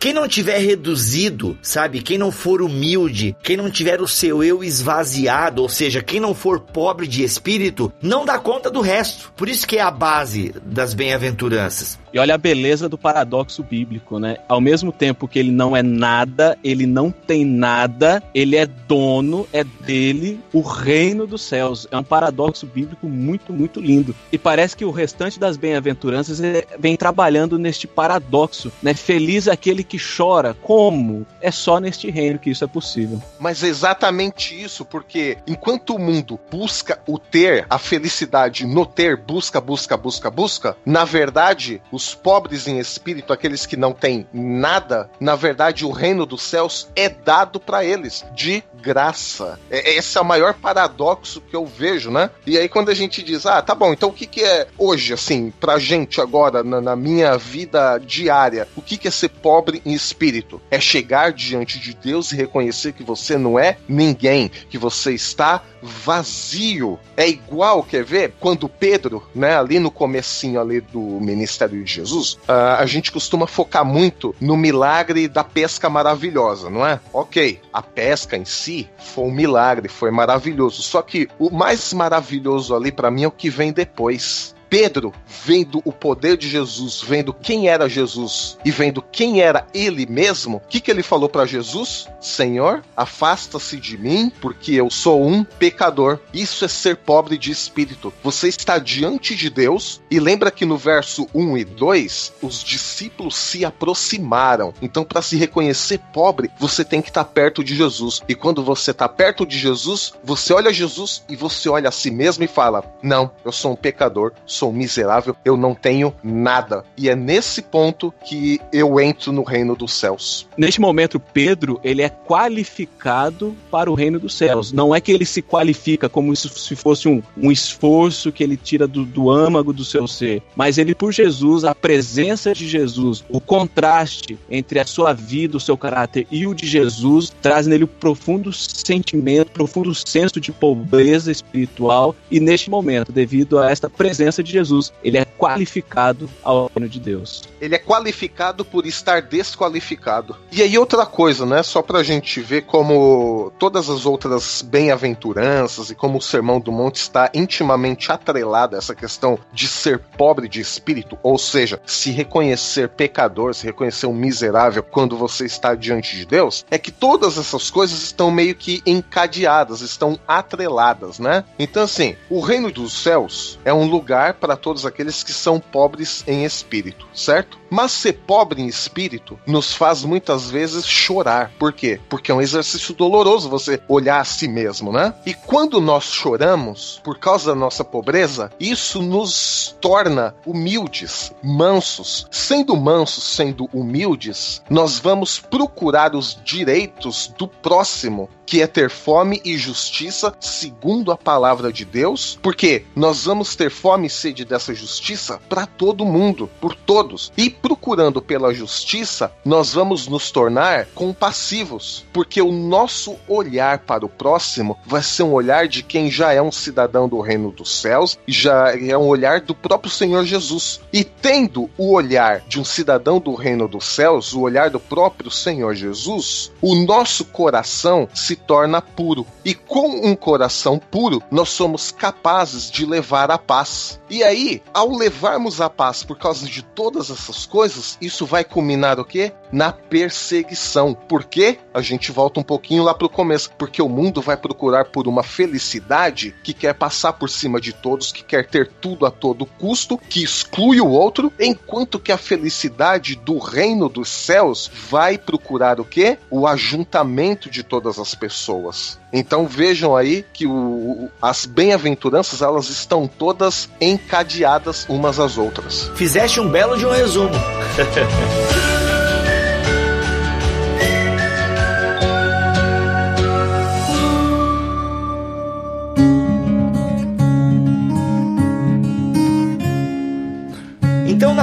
Quem não tiver reduzido, sabe? Quem não for humilde, quem não tiver o seu eu esvaziado, ou seja, quem não for pobre de espírito, não dá conta do resto. Por isso que é a base das bem-aventuranças. E olha a beleza do paradoxo bíblico, né? Ao mesmo tempo que ele não é nada, ele não tem nada, ele é dono, é dele, o reino dos céus. É um paradoxo bíblico muito, muito lindo. E parece que o restante das bem-aventuranças vem trabalhando neste paradoxo, né? Feliz aquele que chora. Como? É só neste reino que isso é possível. Mas é exatamente isso, porque enquanto o mundo busca o ter, a felicidade no ter, busca, busca, busca, busca, na verdade, os os pobres em espírito, aqueles que não têm nada, na verdade o reino dos céus é dado para eles de graça. É, esse é o maior paradoxo que eu vejo, né? E aí quando a gente diz, ah, tá bom, então o que, que é hoje, assim, pra gente agora, na, na minha vida diária, o que, que é ser pobre em espírito? É chegar diante de Deus e reconhecer que você não é ninguém, que você está vazio. É igual, quer ver? Quando Pedro, né, ali no comecinho ali do ministério de Jesus, uh, a gente costuma focar muito no milagre da pesca maravilhosa, não é? Ok, a pesca em si foi um milagre, foi maravilhoso. Só que o mais maravilhoso ali para mim é o que vem depois. Pedro, vendo o poder de Jesus, vendo quem era Jesus e vendo quem era ele mesmo, o que, que ele falou para Jesus? Senhor, afasta-se de mim, porque eu sou um pecador. Isso é ser pobre de espírito. Você está diante de Deus e lembra que no verso 1 e 2, os discípulos se aproximaram. Então, para se reconhecer pobre, você tem que estar perto de Jesus. E quando você está perto de Jesus, você olha Jesus e você olha a si mesmo e fala: Não, eu sou um pecador, sou sou miserável, eu não tenho nada. E é nesse ponto que eu entro no reino dos céus. Neste momento, Pedro, ele é qualificado para o reino dos céus. Não é que ele se qualifica como se fosse um, um esforço que ele tira do, do âmago do seu ser, mas ele, por Jesus, a presença de Jesus, o contraste entre a sua vida, o seu caráter e o de Jesus, traz nele um profundo sentimento, profundo senso de pobreza espiritual. E neste momento, devido a esta presença de Jesus, ele é qualificado ao reino de Deus. Ele é qualificado por estar desqualificado. E aí, outra coisa, né? Só pra gente ver como todas as outras bem-aventuranças e como o Sermão do Monte está intimamente atrelado a essa questão de ser pobre de espírito, ou seja, se reconhecer pecador, se reconhecer um miserável quando você está diante de Deus, é que todas essas coisas estão meio que encadeadas, estão atreladas, né? Então, assim, o reino dos céus é um lugar para todos aqueles que são pobres em espírito, certo? Mas ser pobre em espírito nos faz muitas vezes chorar. Por quê? Porque é um exercício doloroso você olhar a si mesmo, né? E quando nós choramos por causa da nossa pobreza, isso nos torna humildes, mansos. Sendo mansos, sendo humildes, nós vamos procurar os direitos do próximo que é ter fome e justiça segundo a palavra de Deus, porque nós vamos ter fome sede dessa justiça para todo mundo, por todos. E procurando pela justiça, nós vamos nos tornar compassivos, porque o nosso olhar para o próximo vai ser um olhar de quem já é um cidadão do reino dos céus, já é um olhar do próprio Senhor Jesus. E tendo o olhar de um cidadão do reino dos céus, o olhar do próprio Senhor Jesus, o nosso coração se torna puro. E com um coração puro, nós somos capazes de levar a paz. E aí, ao levarmos a paz por causa de todas essas coisas, isso vai culminar o quê? Na perseguição. Por quê? A gente volta um pouquinho lá pro começo. Porque o mundo vai procurar por uma felicidade que quer passar por cima de todos, que quer ter tudo a todo custo, que exclui o outro, enquanto que a felicidade do reino dos céus vai procurar o quê? O ajuntamento de todas as pessoas. Então vejam aí que o, as bem-aventuranças elas estão todas encadeadas umas às outras. Fizeste um belo de um resumo. <laughs>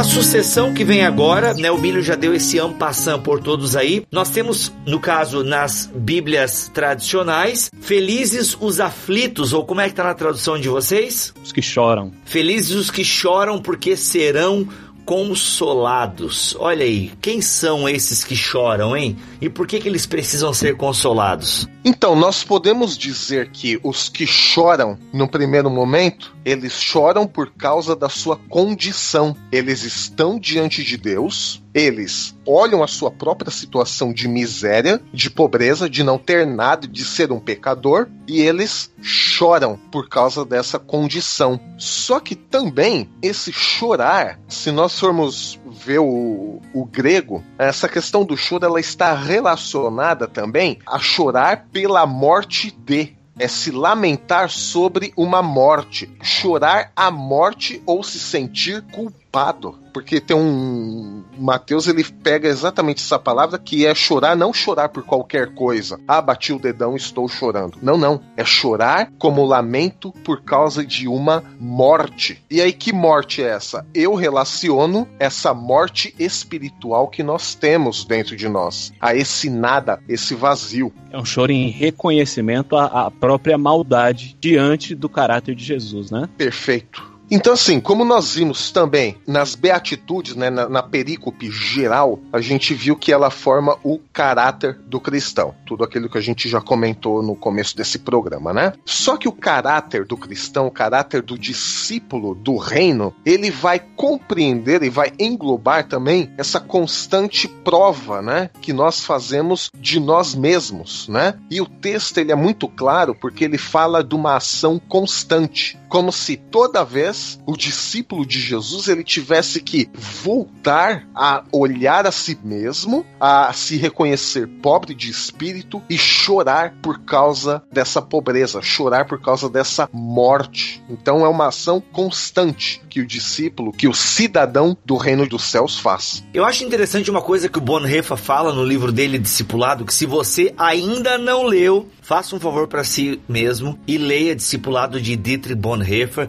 na sucessão que vem agora, né, o Bílio já deu esse ampassão por todos aí. Nós temos, no caso, nas Bíblias tradicionais, felizes os aflitos, ou como é que tá na tradução de vocês? Os que choram. Felizes os que choram, porque serão consolados. Olha aí, quem são esses que choram, hein? E por que, que eles precisam ser consolados? Então, nós podemos dizer que os que choram no primeiro momento, eles choram por causa da sua condição. Eles estão diante de Deus, eles olham a sua própria situação de miséria, de pobreza, de não ter nada, de ser um pecador, e eles choram por causa dessa condição. Só que também esse chorar, se nós formos ver o, o grego, essa questão do choro ela está relacionada também a chorar pela morte de é se lamentar sobre uma morte, chorar a morte ou se sentir culpado. Porque tem um. Mateus ele pega exatamente essa palavra que é chorar, não chorar por qualquer coisa. Ah, bati o dedão, estou chorando. Não, não. É chorar como lamento por causa de uma morte. E aí, que morte é essa? Eu relaciono essa morte espiritual que nós temos dentro de nós. A esse nada, esse vazio. É um choro em reconhecimento à, à própria maldade diante do caráter de Jesus, né? Perfeito. Então, assim, como nós vimos também nas beatitudes, né, na, na perícope geral, a gente viu que ela forma o caráter do cristão. Tudo aquilo que a gente já comentou no começo desse programa, né? Só que o caráter do cristão, o caráter do discípulo do reino, ele vai compreender e vai englobar também essa constante prova, né, que nós fazemos de nós mesmos, né? E o texto ele é muito claro porque ele fala de uma ação constante, como se toda vez o discípulo de Jesus ele tivesse que voltar a olhar a si mesmo, a se reconhecer pobre de espírito e chorar por causa dessa pobreza, chorar por causa dessa morte. Então é uma ação constante que o discípulo, que o cidadão do reino dos céus faz. Eu acho interessante uma coisa que o Bonhoeffer fala no livro dele Discipulado, que se você ainda não leu, faça um favor para si mesmo e leia Discipulado de Dietrich Bonhoeffer.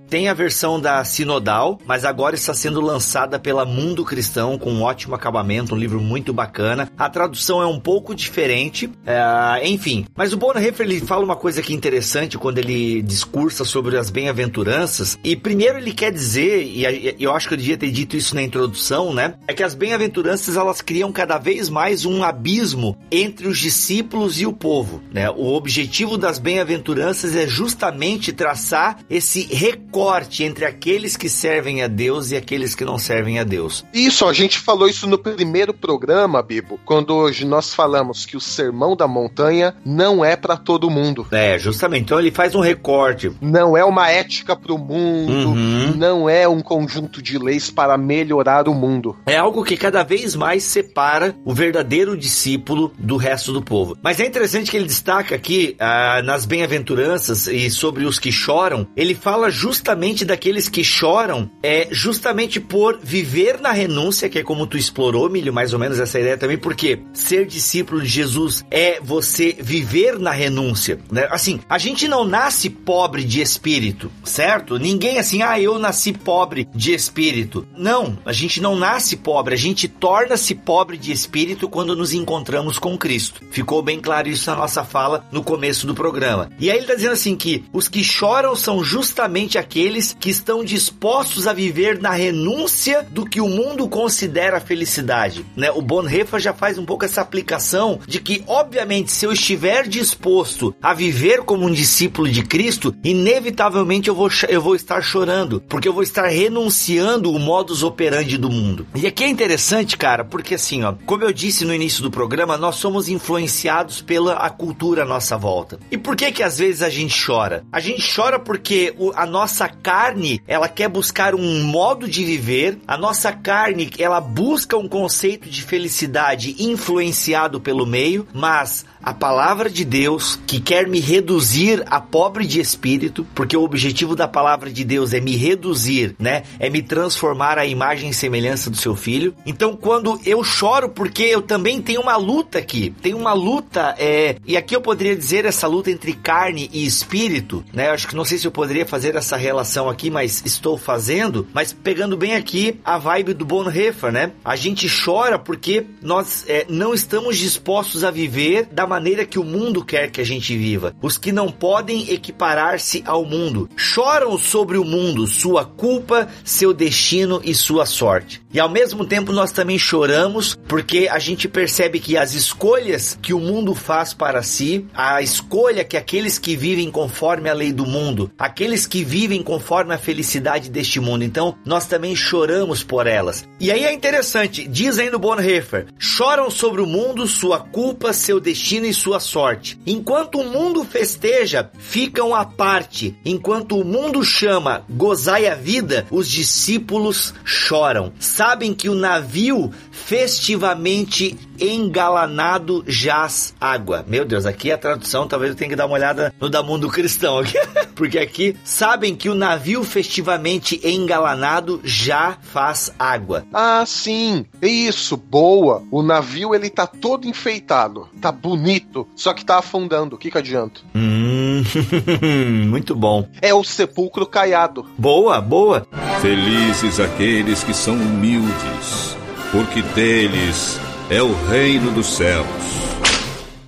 Tem a versão da Sinodal, mas agora está sendo lançada pela Mundo Cristão com um ótimo acabamento, um livro muito bacana. A tradução é um pouco diferente, é, enfim. Mas o Bonhoeffer ele fala uma coisa que é interessante quando ele discursa sobre as bem-aventuranças. E primeiro ele quer dizer, e eu acho que eu devia ter dito isso na introdução, né? É que as bem-aventuranças elas criam cada vez mais um abismo entre os discípulos e o povo, né? O objetivo das bem-aventuranças é justamente traçar esse recorte entre aqueles que servem a Deus e aqueles que não servem a Deus. Isso, a gente falou isso no primeiro programa, Bibo, quando hoje nós falamos que o Sermão da Montanha não é para todo mundo. É, justamente. Então ele faz um recorte. Não é uma ética para o mundo, uhum. não é um conjunto de leis para melhorar o mundo. É algo que cada vez mais separa o verdadeiro discípulo do resto do povo. Mas é interessante que ele destaca aqui ah, nas bem-aventuranças e sobre os que choram, ele fala justamente daqueles que choram, é justamente por viver na renúncia, que é como tu explorou, Milho, mais ou menos essa ideia também, porque ser discípulo de Jesus é você viver na renúncia, né? Assim, a gente não nasce pobre de espírito, certo? Ninguém assim, ah, eu nasci pobre de espírito. Não, a gente não nasce pobre, a gente torna-se pobre de espírito quando nos encontramos com Cristo. Ficou bem claro isso na nossa fala no começo do programa. E aí ele está dizendo assim que os que choram são justamente aqueles que estão dispostos a viver na renúncia do que o mundo considera felicidade, né? O Bonhoeffer já faz um pouco essa aplicação de que, obviamente, se eu estiver disposto a viver como um discípulo de Cristo, inevitavelmente eu vou, eu vou estar chorando, porque eu vou estar renunciando o modus operandi do mundo. E aqui é interessante, cara, porque assim, ó, como eu disse no início do programa, nós somos influenciados pela a cultura nossa nossa volta. E por que que às vezes a gente chora? A gente chora porque a nossa carne, ela quer buscar um modo de viver, a nossa carne, ela busca um conceito de felicidade influenciado pelo meio, mas a palavra de Deus que quer me reduzir a pobre de espírito, porque o objetivo da palavra de Deus é me reduzir, né? É me transformar à imagem e semelhança do seu filho. Então, quando eu choro, porque eu também tenho uma luta aqui, tem uma luta, é, e aqui eu poderia dizer essa luta entre carne e espírito, né? Eu acho que não sei se eu poderia fazer essa relação aqui, mas estou fazendo, mas pegando bem aqui a vibe do Bonhoeffer, né? A gente chora porque nós é, não estamos dispostos a viver da maneira que o mundo quer que a gente viva. Os que não podem equiparar-se ao mundo choram sobre o mundo, sua culpa, seu destino e sua sorte. E ao mesmo tempo nós também choramos porque a gente percebe que as escolhas que o mundo faz para si, a escolha que aqueles que vivem conforme a lei do mundo, aqueles que vivem conforme a felicidade deste mundo, então nós também choramos por elas. E aí é interessante, diz ainda o Bonhoeffer, choram sobre o mundo, sua culpa, seu destino e sua sorte. Enquanto o mundo festeja, ficam à parte. Enquanto o mundo chama, gozai a vida, os discípulos choram. Sabem que o navio festivamente engalanado jaz água. Meu Deus, aqui a tradução, talvez eu tenha que dar uma olhada no da mundo cristão aqui, <laughs> porque aqui sabem que o navio festivamente engalanado já faz água. Ah, sim, é isso, boa. O navio ele tá todo enfeitado, tá bonito, só que tá afundando. O que que adianta? Hum, <laughs> muito bom. É o sepulcro caiado. Boa, boa. Felizes aqueles que são humildes, porque deles é o reino dos céus.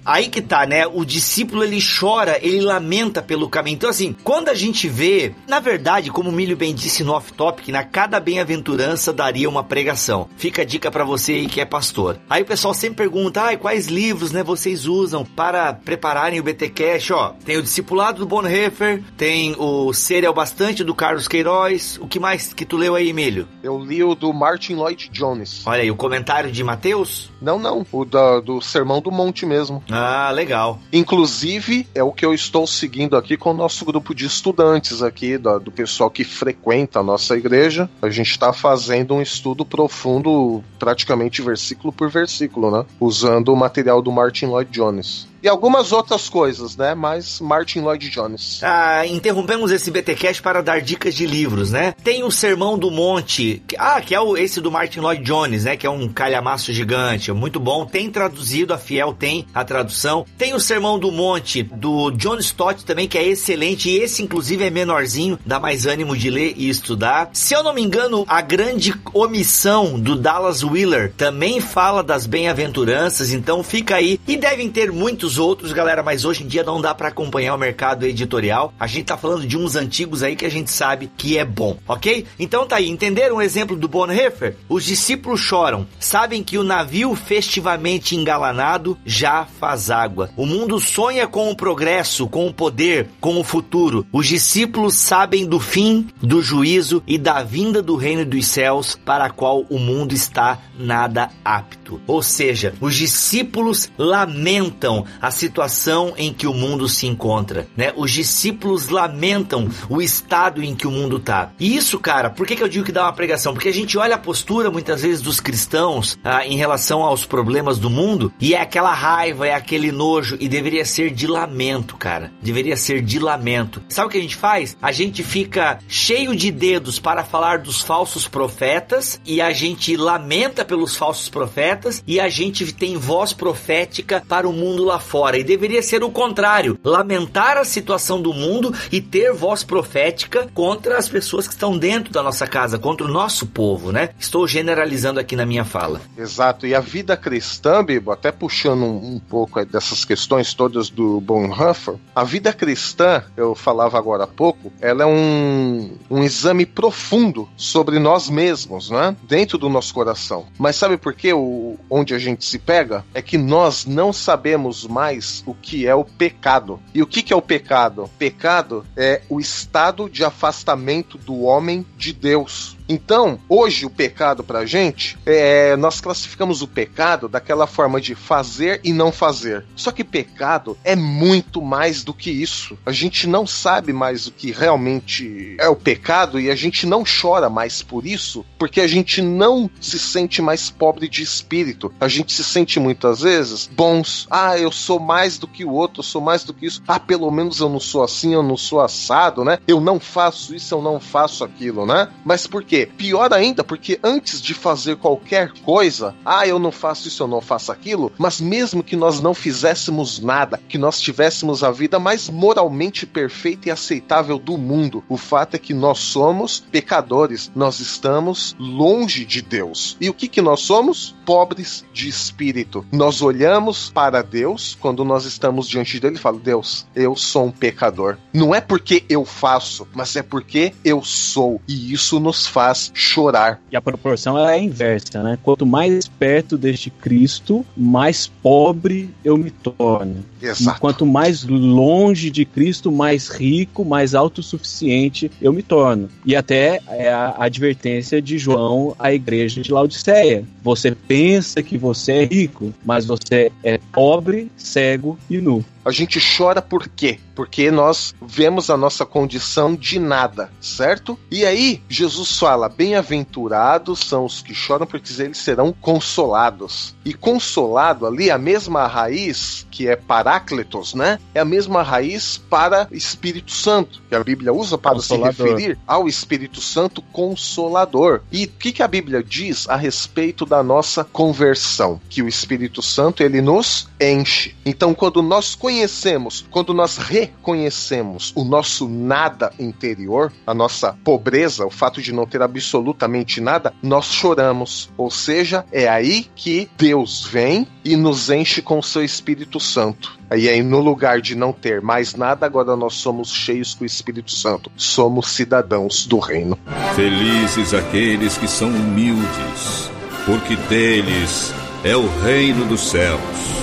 Aí que tá, né? O discípulo ele chora, ele lamenta pelo caminho. Então, assim, quando a gente vê, na verdade, como o Milho bem disse no off-topic, na cada bem-aventurança daria uma pregação. Fica a dica para você aí que é pastor. Aí o pessoal sempre pergunta, ah, quais livros, né, vocês usam para prepararem o BT Cash? Ó, tem o Discipulado do Bonhoeffer, tem o Ser é o Bastante do Carlos Queiroz. O que mais que tu leu aí, Milho? Eu li o do Martin Lloyd Jones. Olha aí, o comentário de Mateus? Não, não, o da, do Sermão do Monte mesmo. Ah, legal. Inclusive, é o que eu estou seguindo aqui com o nosso grupo de estudantes aqui, do, do pessoal que frequenta a nossa igreja. A gente está fazendo um estudo profundo, praticamente versículo por versículo, né? Usando o material do Martin Lloyd Jones e algumas outras coisas, né? Mas Martin Lloyd Jones. Ah, interrompemos esse BTcast para dar dicas de livros, né? Tem o Sermão do Monte, que, ah, que é o, esse do Martin Lloyd Jones, né? Que é um calhamaço gigante, muito bom. Tem traduzido, a Fiel tem a tradução. Tem o Sermão do Monte do John Stott também, que é excelente. E esse, inclusive, é menorzinho, dá mais ânimo de ler e estudar. Se eu não me engano, a grande omissão do Dallas Wheeler também fala das bem-aventuranças, então fica aí. E devem ter muitos outros, galera, mas hoje em dia não dá para acompanhar o mercado editorial. A gente tá falando de uns antigos aí que a gente sabe que é bom, ok? Então tá aí, entenderam o exemplo do Bonhoeffer? Os discípulos choram, sabem que o navio festivamente engalanado já faz água. O mundo sonha com o progresso, com o poder, com o futuro. Os discípulos sabem do fim, do juízo e da vinda do reino dos céus para a qual o mundo está nada apto. Ou seja, os discípulos lamentam a situação em que o mundo se encontra, né? Os discípulos lamentam o estado em que o mundo tá. E isso, cara, por que, que eu digo que dá uma pregação? Porque a gente olha a postura muitas vezes dos cristãos ah, em relação aos problemas do mundo e é aquela raiva, é aquele nojo e deveria ser de lamento, cara. Deveria ser de lamento. Sabe o que a gente faz? A gente fica cheio de dedos para falar dos falsos profetas e a gente lamenta pelos falsos profetas e a gente tem voz profética para o mundo lá fora fora. E deveria ser o contrário: lamentar a situação do mundo e ter voz profética contra as pessoas que estão dentro da nossa casa, contra o nosso povo, né? Estou generalizando aqui na minha fala. Exato. E a vida cristã, Bibo, até puxando um, um pouco dessas questões todas do Bonhoeffer, a vida cristã, eu falava agora há pouco, ela é um, um exame profundo sobre nós mesmos, né? Dentro do nosso coração. Mas sabe por quê? O, onde a gente se pega? É que nós não sabemos mais o que é o pecado. E o que, que é o pecado? Pecado é o estado de afastamento do homem de Deus. Então, hoje o pecado pra gente, é, nós classificamos o pecado daquela forma de fazer e não fazer. Só que pecado é muito mais do que isso. A gente não sabe mais o que realmente é o pecado e a gente não chora mais por isso, porque a gente não se sente mais pobre de espírito. A gente se sente muitas vezes bons. Ah, eu sou mais do que o outro, eu sou mais do que isso. Ah, pelo menos eu não sou assim, eu não sou assado, né? Eu não faço isso, eu não faço aquilo, né? Mas por quê? Pior ainda, porque antes de fazer qualquer coisa, ah, eu não faço isso, eu não faço aquilo, mas mesmo que nós não fizéssemos nada, que nós tivéssemos a vida mais moralmente perfeita e aceitável do mundo, o fato é que nós somos pecadores, nós estamos longe de Deus. E o que que nós somos? Pobres de espírito. Nós olhamos para Deus quando nós estamos diante dele e falamos: Deus, eu sou um pecador. Não é porque eu faço, mas é porque eu sou. E isso nos faz faz chorar. E a proporção é a inversa, né? Quanto mais perto deste Cristo, mais pobre eu me torno. Exato. E quanto mais longe de Cristo, mais rico, mais autossuficiente eu me torno. E até é a advertência de João à igreja de Laodiceia. Você pensa que você é rico, mas você é pobre, cego e nu. A gente chora por quê? Porque nós vemos a nossa condição de nada, certo? E aí, Jesus fala: Bem-aventurados são os que choram, porque eles serão consolados. E consolado ali, a mesma raiz que é parácletos, né? É a mesma raiz para Espírito Santo, que a Bíblia usa para consolador. se referir ao Espírito Santo consolador. E o que, que a Bíblia diz a respeito da nossa conversão? Que o Espírito Santo ele nos enche. Então, quando nós conhecemos, quando nós reconhecemos o nosso nada interior, a nossa pobreza, o fato de não ter absolutamente nada, nós choramos. Ou seja, é aí que Deus vem e nos enche com o seu Espírito Santo. E aí, no lugar de não ter mais nada, agora nós somos cheios com o Espírito Santo. Somos cidadãos do reino. Felizes aqueles que são humildes, porque deles é o reino dos céus.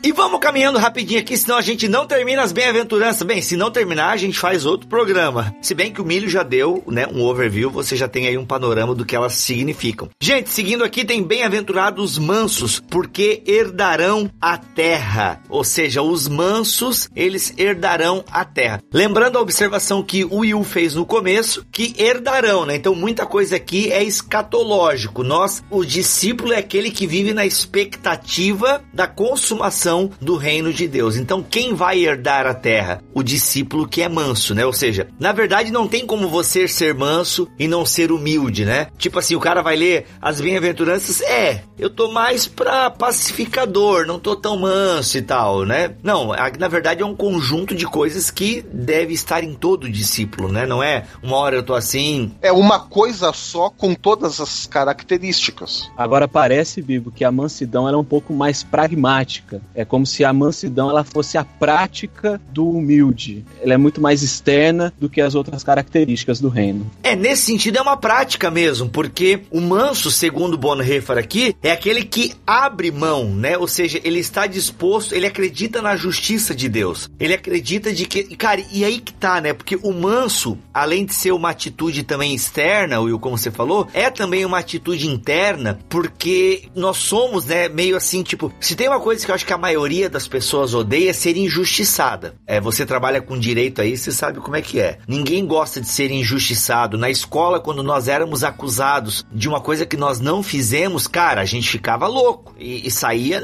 E vamos caminhando rapidinho aqui, senão a gente não termina as bem-aventuranças. Bem, se não terminar, a gente faz outro programa. Se bem que o milho já deu, né, um overview, você já tem aí um panorama do que elas significam. Gente, seguindo aqui tem bem-aventurados mansos, porque herdarão a terra. Ou seja, os mansos, eles herdarão a terra. Lembrando a observação que o Will fez no começo, que herdarão, né? Então muita coisa aqui é escatológico. Nós, o discípulo é aquele que vive na expectativa da consumação do reino de Deus. Então, quem vai herdar a terra? O discípulo que é manso, né? Ou seja, na verdade não tem como você ser manso e não ser humilde, né? Tipo assim, o cara vai ler as bem-aventuranças, é, eu tô mais pra pacificador, não tô tão manso e tal, né? Não, na verdade é um conjunto de coisas que deve estar em todo discípulo, né? Não é uma hora eu tô assim. É uma coisa só com todas as características. Agora parece, Bibo, que a mansidão é um pouco mais pragmática. É como se a mansidão ela fosse a prática do humilde. Ela é muito mais externa do que as outras características do reino. É, nesse sentido é uma prática mesmo, porque o manso, segundo Bonhoeffer aqui, é aquele que abre mão, né? Ou seja, ele está disposto, ele acredita na justiça de Deus. Ele acredita de que, cara, e aí que tá, né? Porque o manso, além de ser uma atitude também externa, Will, como você falou, é também uma atitude interna, porque nós somos, né, meio assim, tipo, se tem uma coisa que eu acho que a maioria das pessoas odeia ser injustiçada. É, você trabalha com direito aí, você sabe como é que é. Ninguém gosta de ser injustiçado. Na escola, quando nós éramos acusados de uma coisa que nós não fizemos, cara, a gente ficava louco e, e saía.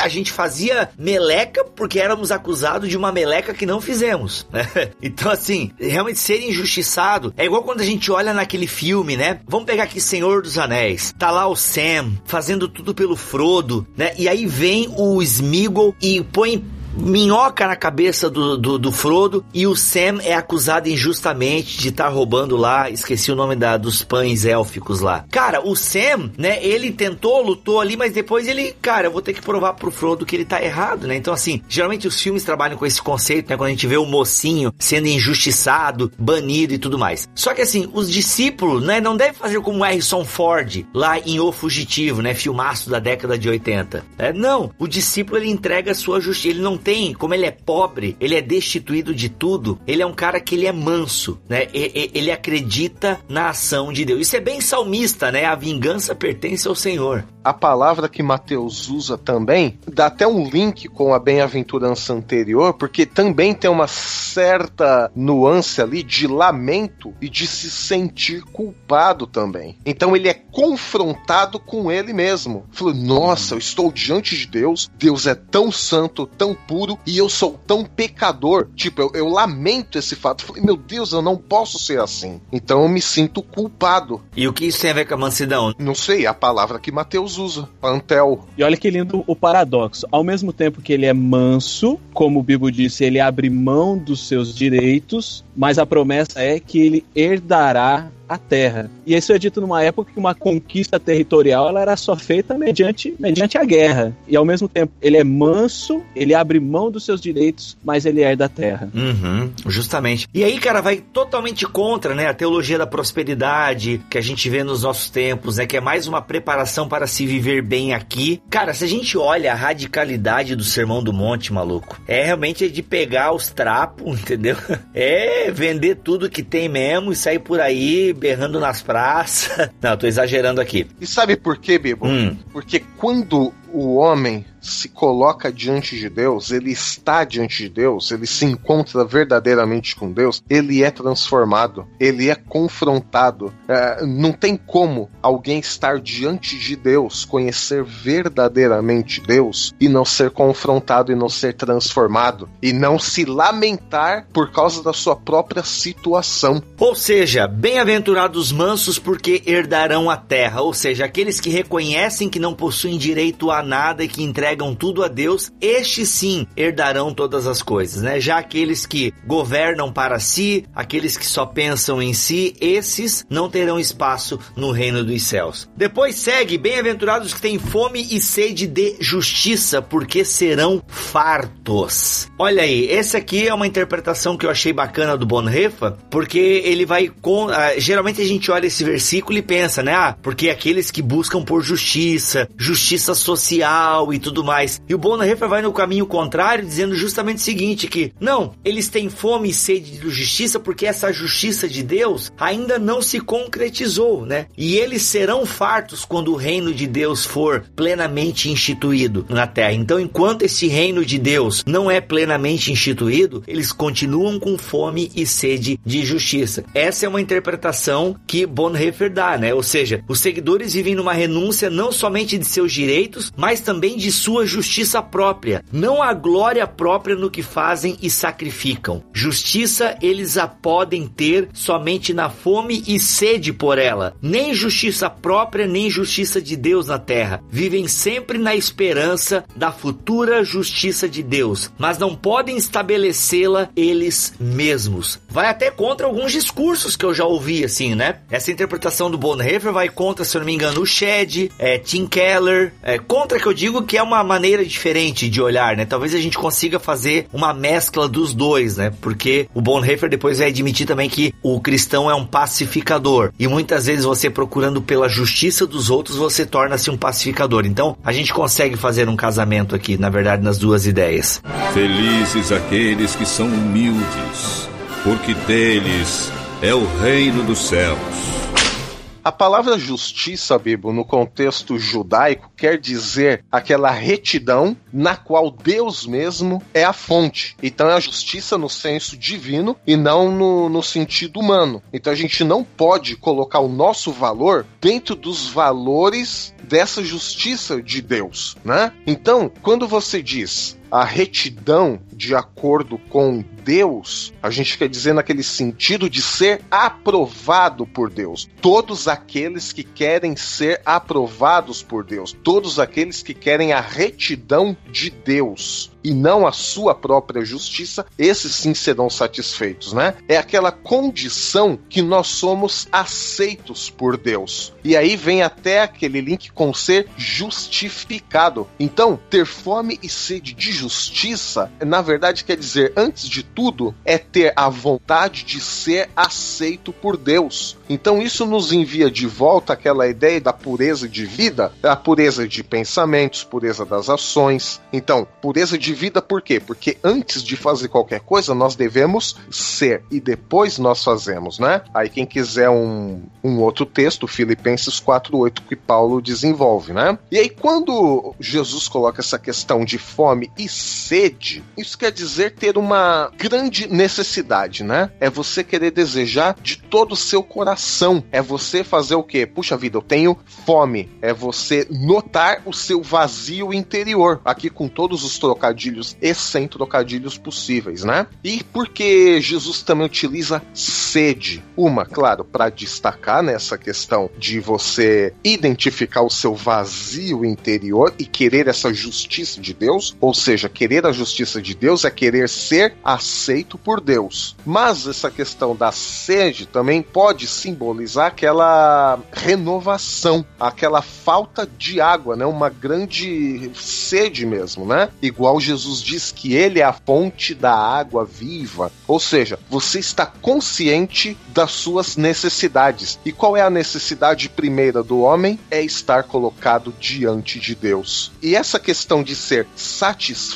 A gente fazia meleca porque éramos acusados de uma meleca que não fizemos. <laughs> Né? Então, assim, realmente ser injustiçado é igual quando a gente olha naquele filme, né? Vamos pegar aqui Senhor dos Anéis. Tá lá o Sam fazendo tudo pelo Frodo, né? E aí vem o Smeagol e põe minhoca na cabeça do, do, do, Frodo e o Sam é acusado injustamente de estar tá roubando lá, esqueci o nome da, dos pães élficos lá. Cara, o Sam, né, ele tentou, lutou ali, mas depois ele, cara, eu vou ter que provar pro Frodo que ele tá errado, né? Então, assim, geralmente os filmes trabalham com esse conceito, né? Quando a gente vê o mocinho sendo injustiçado, banido e tudo mais. Só que, assim, os discípulos, né, não devem fazer como Harrison Ford lá em O Fugitivo, né? Filmaço da década de 80. É, não, o discípulo ele entrega a sua justiça, ele não tem, como ele é pobre, ele é destituído de tudo, ele é um cara que ele é manso, né? Ele acredita na ação de Deus. Isso é bem salmista, né? A vingança pertence ao Senhor. A palavra que Mateus usa também dá até um link com a bem-aventurança anterior, porque também tem uma certa nuance ali de lamento e de se sentir culpado também. Então ele é confrontado com ele mesmo. Falou: Nossa, eu estou diante de Deus, Deus é tão santo, tão puro e eu sou tão pecador. Tipo, eu, eu lamento esse fato. Falei, meu Deus, eu não posso ser assim. Então eu me sinto culpado. E o que isso tem a ver com a mansidão? Não sei, a palavra que Mateus usa, Antel. E olha que lindo o paradoxo. Ao mesmo tempo que ele é manso, como o Bibo disse, ele abre mão dos seus direitos, mas a promessa é que ele herdará a terra. E isso é dito numa época que uma conquista territorial ela era só feita mediante, mediante a guerra. E ao mesmo tempo, ele é manso, ele abre mão dos seus direitos, mas ele herda a terra. Uhum, justamente. E aí, cara, vai totalmente contra, né, a teologia da prosperidade que a gente vê nos nossos tempos, né, que é mais uma preparação para se viver bem aqui. Cara, se a gente olha a radicalidade do Sermão do Monte, maluco, é realmente de pegar os trapos, <laughs> entendeu? É vender tudo que tem mesmo e sair por aí berrando nas praças. <laughs> Não, tô exagerando aqui. E sabe por quê, Bibo? Hum. Porque quando o homem se coloca diante de Deus, ele está diante de Deus, ele se encontra verdadeiramente com Deus, ele é transformado, ele é confrontado. É, não tem como alguém estar diante de Deus, conhecer verdadeiramente Deus e não ser confrontado e não ser transformado e não se lamentar por causa da sua própria situação. Ou seja, bem-aventurados mansos porque herdarão a terra, ou seja, aqueles que reconhecem que não possuem direito a nada e que entregam tudo a Deus, estes sim herdarão todas as coisas, né? Já aqueles que governam para si, aqueles que só pensam em si, esses não terão espaço no reino dos céus. Depois segue, bem-aventurados que têm fome e sede de justiça, porque serão fartos. Olha aí, esse aqui é uma interpretação que eu achei bacana do Bonhoeffer, porque ele vai com, uh, geralmente a gente olha esse versículo e pensa, né? Ah, porque aqueles que buscam por justiça, justiça social social e tudo mais. E o Bonhoeffer vai no caminho contrário, dizendo justamente o seguinte, que não, eles têm fome e sede de justiça porque essa justiça de Deus ainda não se concretizou, né? E eles serão fartos quando o reino de Deus for plenamente instituído na terra. Então, enquanto esse reino de Deus não é plenamente instituído, eles continuam com fome e sede de justiça. Essa é uma interpretação que Bonhoeffer dá, né? Ou seja, os seguidores vivem numa renúncia não somente de seus direitos, mas também de sua justiça própria. Não há glória própria no que fazem e sacrificam. Justiça eles a podem ter somente na fome e sede por ela. Nem justiça própria, nem justiça de Deus na terra. Vivem sempre na esperança da futura justiça de Deus, mas não podem estabelecê-la eles mesmos. Vai até contra alguns discursos que eu já ouvi, assim, né? Essa interpretação do Bonhoeffer vai contra, se eu não me engano, o Shed, é, Tim Keller, é, contra que eu digo que é uma maneira diferente de olhar, né? Talvez a gente consiga fazer uma mescla dos dois, né? Porque o Bonhoeffer depois vai admitir também que o cristão é um pacificador. E muitas vezes você procurando pela justiça dos outros, você torna-se um pacificador. Então, a gente consegue fazer um casamento aqui, na verdade, nas duas ideias. Felizes aqueles que são humildes, porque deles é o reino dos céus. A palavra justiça, Bibo, no contexto judaico, quer dizer aquela retidão na qual Deus mesmo é a fonte. Então é a justiça no senso divino e não no, no sentido humano. Então a gente não pode colocar o nosso valor dentro dos valores dessa justiça de Deus, né? Então, quando você diz a retidão de acordo com Deus, a gente quer dizer naquele sentido de ser aprovado por Deus. Todos aqueles que querem ser aprovados por Deus, todos aqueles que querem a retidão de Deus e não a sua própria justiça, esses sim serão satisfeitos, né? É aquela condição que nós somos aceitos por Deus. E aí vem até aquele link com ser justificado. Então, ter fome e sede de justiça, na verdade quer dizer, antes de tudo, é ter a vontade de ser aceito por Deus. Então, isso nos envia de volta aquela ideia da pureza de vida, a pureza de pensamentos, pureza das ações. Então, pureza de vida por quê? Porque antes de fazer qualquer coisa, nós devemos ser e depois nós fazemos, né? Aí quem quiser um, um outro texto, Filipenses 4:8 que Paulo desenvolve, né? E aí quando Jesus coloca essa questão de fome e sede, isso quer dizer ter uma grande necessidade, né? É você querer desejar de todo o seu coração. É você fazer o quê? Puxa vida, eu tenho fome. É você notar o seu vazio interior. Aqui com todos os trocadilhos e sem trocadilhos possíveis, né? E porque Jesus também utiliza sede. Uma, claro, para destacar nessa questão de você identificar o seu vazio interior e querer essa justiça de Deus, ou seja, querer a justiça de Deus é querer ser aceito por Deus. Mas essa questão da sede também pode simbolizar aquela renovação, aquela falta de água, né? Uma grande sede mesmo, né? Igual Jesus diz que ele é a fonte da água viva. Ou seja, você está consciente das suas necessidades. E qual é a necessidade primeira do homem? É estar colocado diante de Deus. E essa questão de ser satisfeito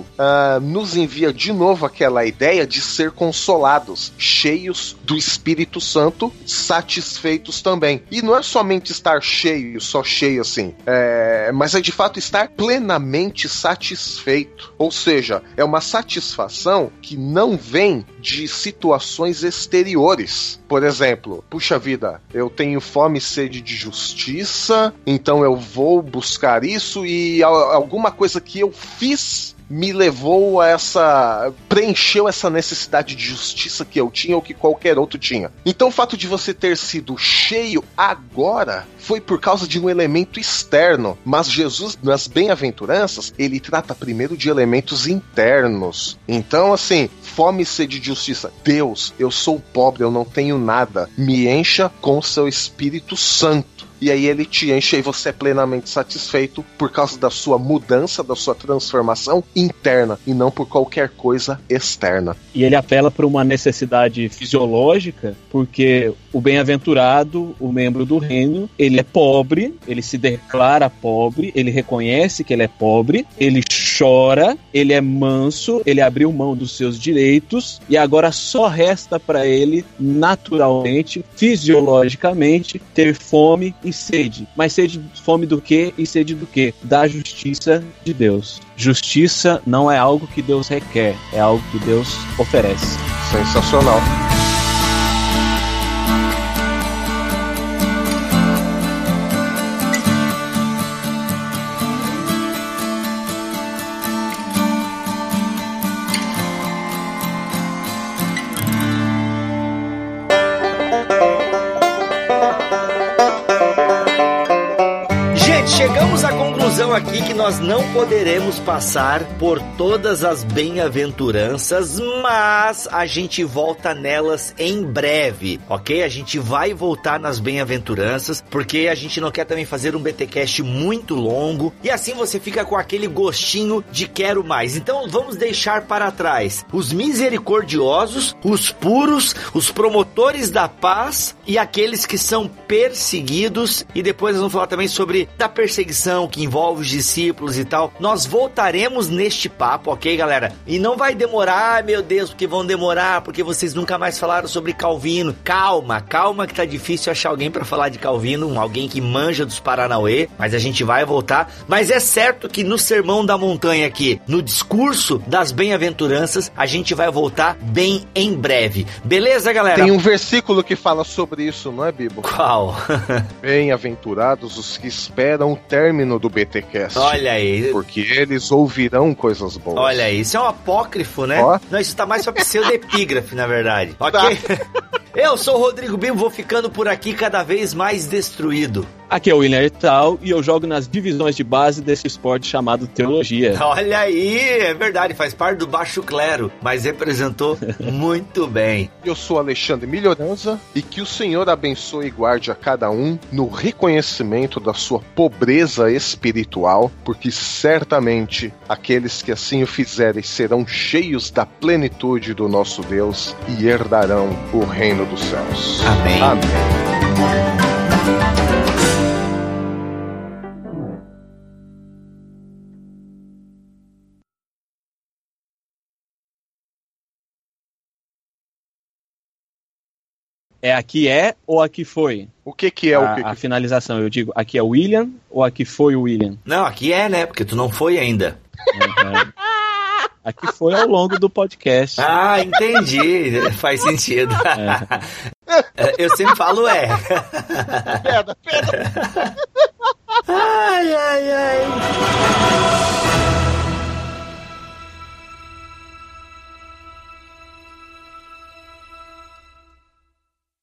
uh, nos envia de novo aquela ideia de ser consolados, cheios do Espírito Santo, satisfeitos também. E não é somente estar cheio, só cheio assim, é, mas é de fato estar plenamente satisfeito. Ou seja, é uma satisfação que não vem de situações exteriores. Por exemplo, puxa vida, eu tenho fome e sede de justiça, então eu vou buscar isso e alguma coisa que eu fiz me levou a essa. preencheu essa necessidade de justiça que eu tinha ou que qualquer outro tinha. Então o fato de você ter sido cheio agora foi por causa de um elemento externo, mas Jesus, nas bem-aventuranças, ele trata primeiro de elementos internos. Então, assim, fome e sede de justiça. Deus, eu sou pobre, eu não tenho nada. Me encha com seu Espírito Santo. E aí ele te enche e você é plenamente satisfeito por causa da sua mudança, da sua transformação interna e não por qualquer coisa externa. E ele apela para uma necessidade fisiológica, porque o bem-aventurado, o membro do reino, ele é pobre, ele se declara pobre, ele reconhece que ele é pobre, ele chora, ele é manso, ele abriu mão dos seus direitos e agora só resta para ele naturalmente, fisiologicamente, ter fome e sede. Mas sede, fome do que e sede do que? Da justiça de Deus. Justiça não é algo que Deus requer, é algo que Deus oferece. Sensacional. Nós não poderemos passar por todas as bem-aventuranças, mas a gente volta nelas em breve, ok? A gente vai voltar nas bem-aventuranças, porque a gente não quer também fazer um BTcast muito longo e assim você fica com aquele gostinho de quero mais. Então vamos deixar para trás os misericordiosos, os puros, os promotores da paz e aqueles que são perseguidos. E depois nós vamos falar também sobre da perseguição que envolve os discípulos e tal. Nós voltaremos neste papo, ok, galera? E não vai demorar, meu Deus, porque vão demorar, porque vocês nunca mais falaram sobre Calvino. Calma, calma que tá difícil achar alguém para falar de Calvino, alguém que manja dos Paranauê, mas a gente vai voltar. Mas é certo que no Sermão da Montanha aqui, no discurso das bem-aventuranças, a gente vai voltar bem em breve. Beleza, galera? Tem um versículo que fala sobre isso, não é, Bibo? Qual? <laughs> Bem-aventurados os que esperam o término do BTQ. Podcast. Olha aí. Porque eles ouvirão coisas boas. Olha aí, isso é um apócrifo, né? Ó. Não, isso tá mais pra pseudepígrafe, na verdade. Ok? Tá. <laughs> Eu sou o Rodrigo Bimo, vou ficando por aqui cada vez mais destruído. Aqui é o William Ertal e eu jogo nas divisões de base desse esporte chamado teologia. <laughs> Olha aí, é verdade, faz parte do baixo clero, mas representou <laughs> muito bem. Eu sou Alexandre Milhoranza e que o Senhor abençoe e guarde a cada um no reconhecimento da sua pobreza espiritual, porque certamente aqueles que assim o fizerem serão cheios da plenitude do nosso Deus e herdarão o reino dos céus. Amém. Amém. É aqui é ou aqui foi? O que que é a, o que, que... A finalização, eu digo, aqui é o William ou aqui foi o William? Não, aqui é, né? Porque tu não foi ainda. Uhum. Aqui foi ao longo do podcast. Ah, entendi. <laughs> Faz sentido. É. é. Eu sempre falo é. Pedra, pedra. Ai, ai, ai.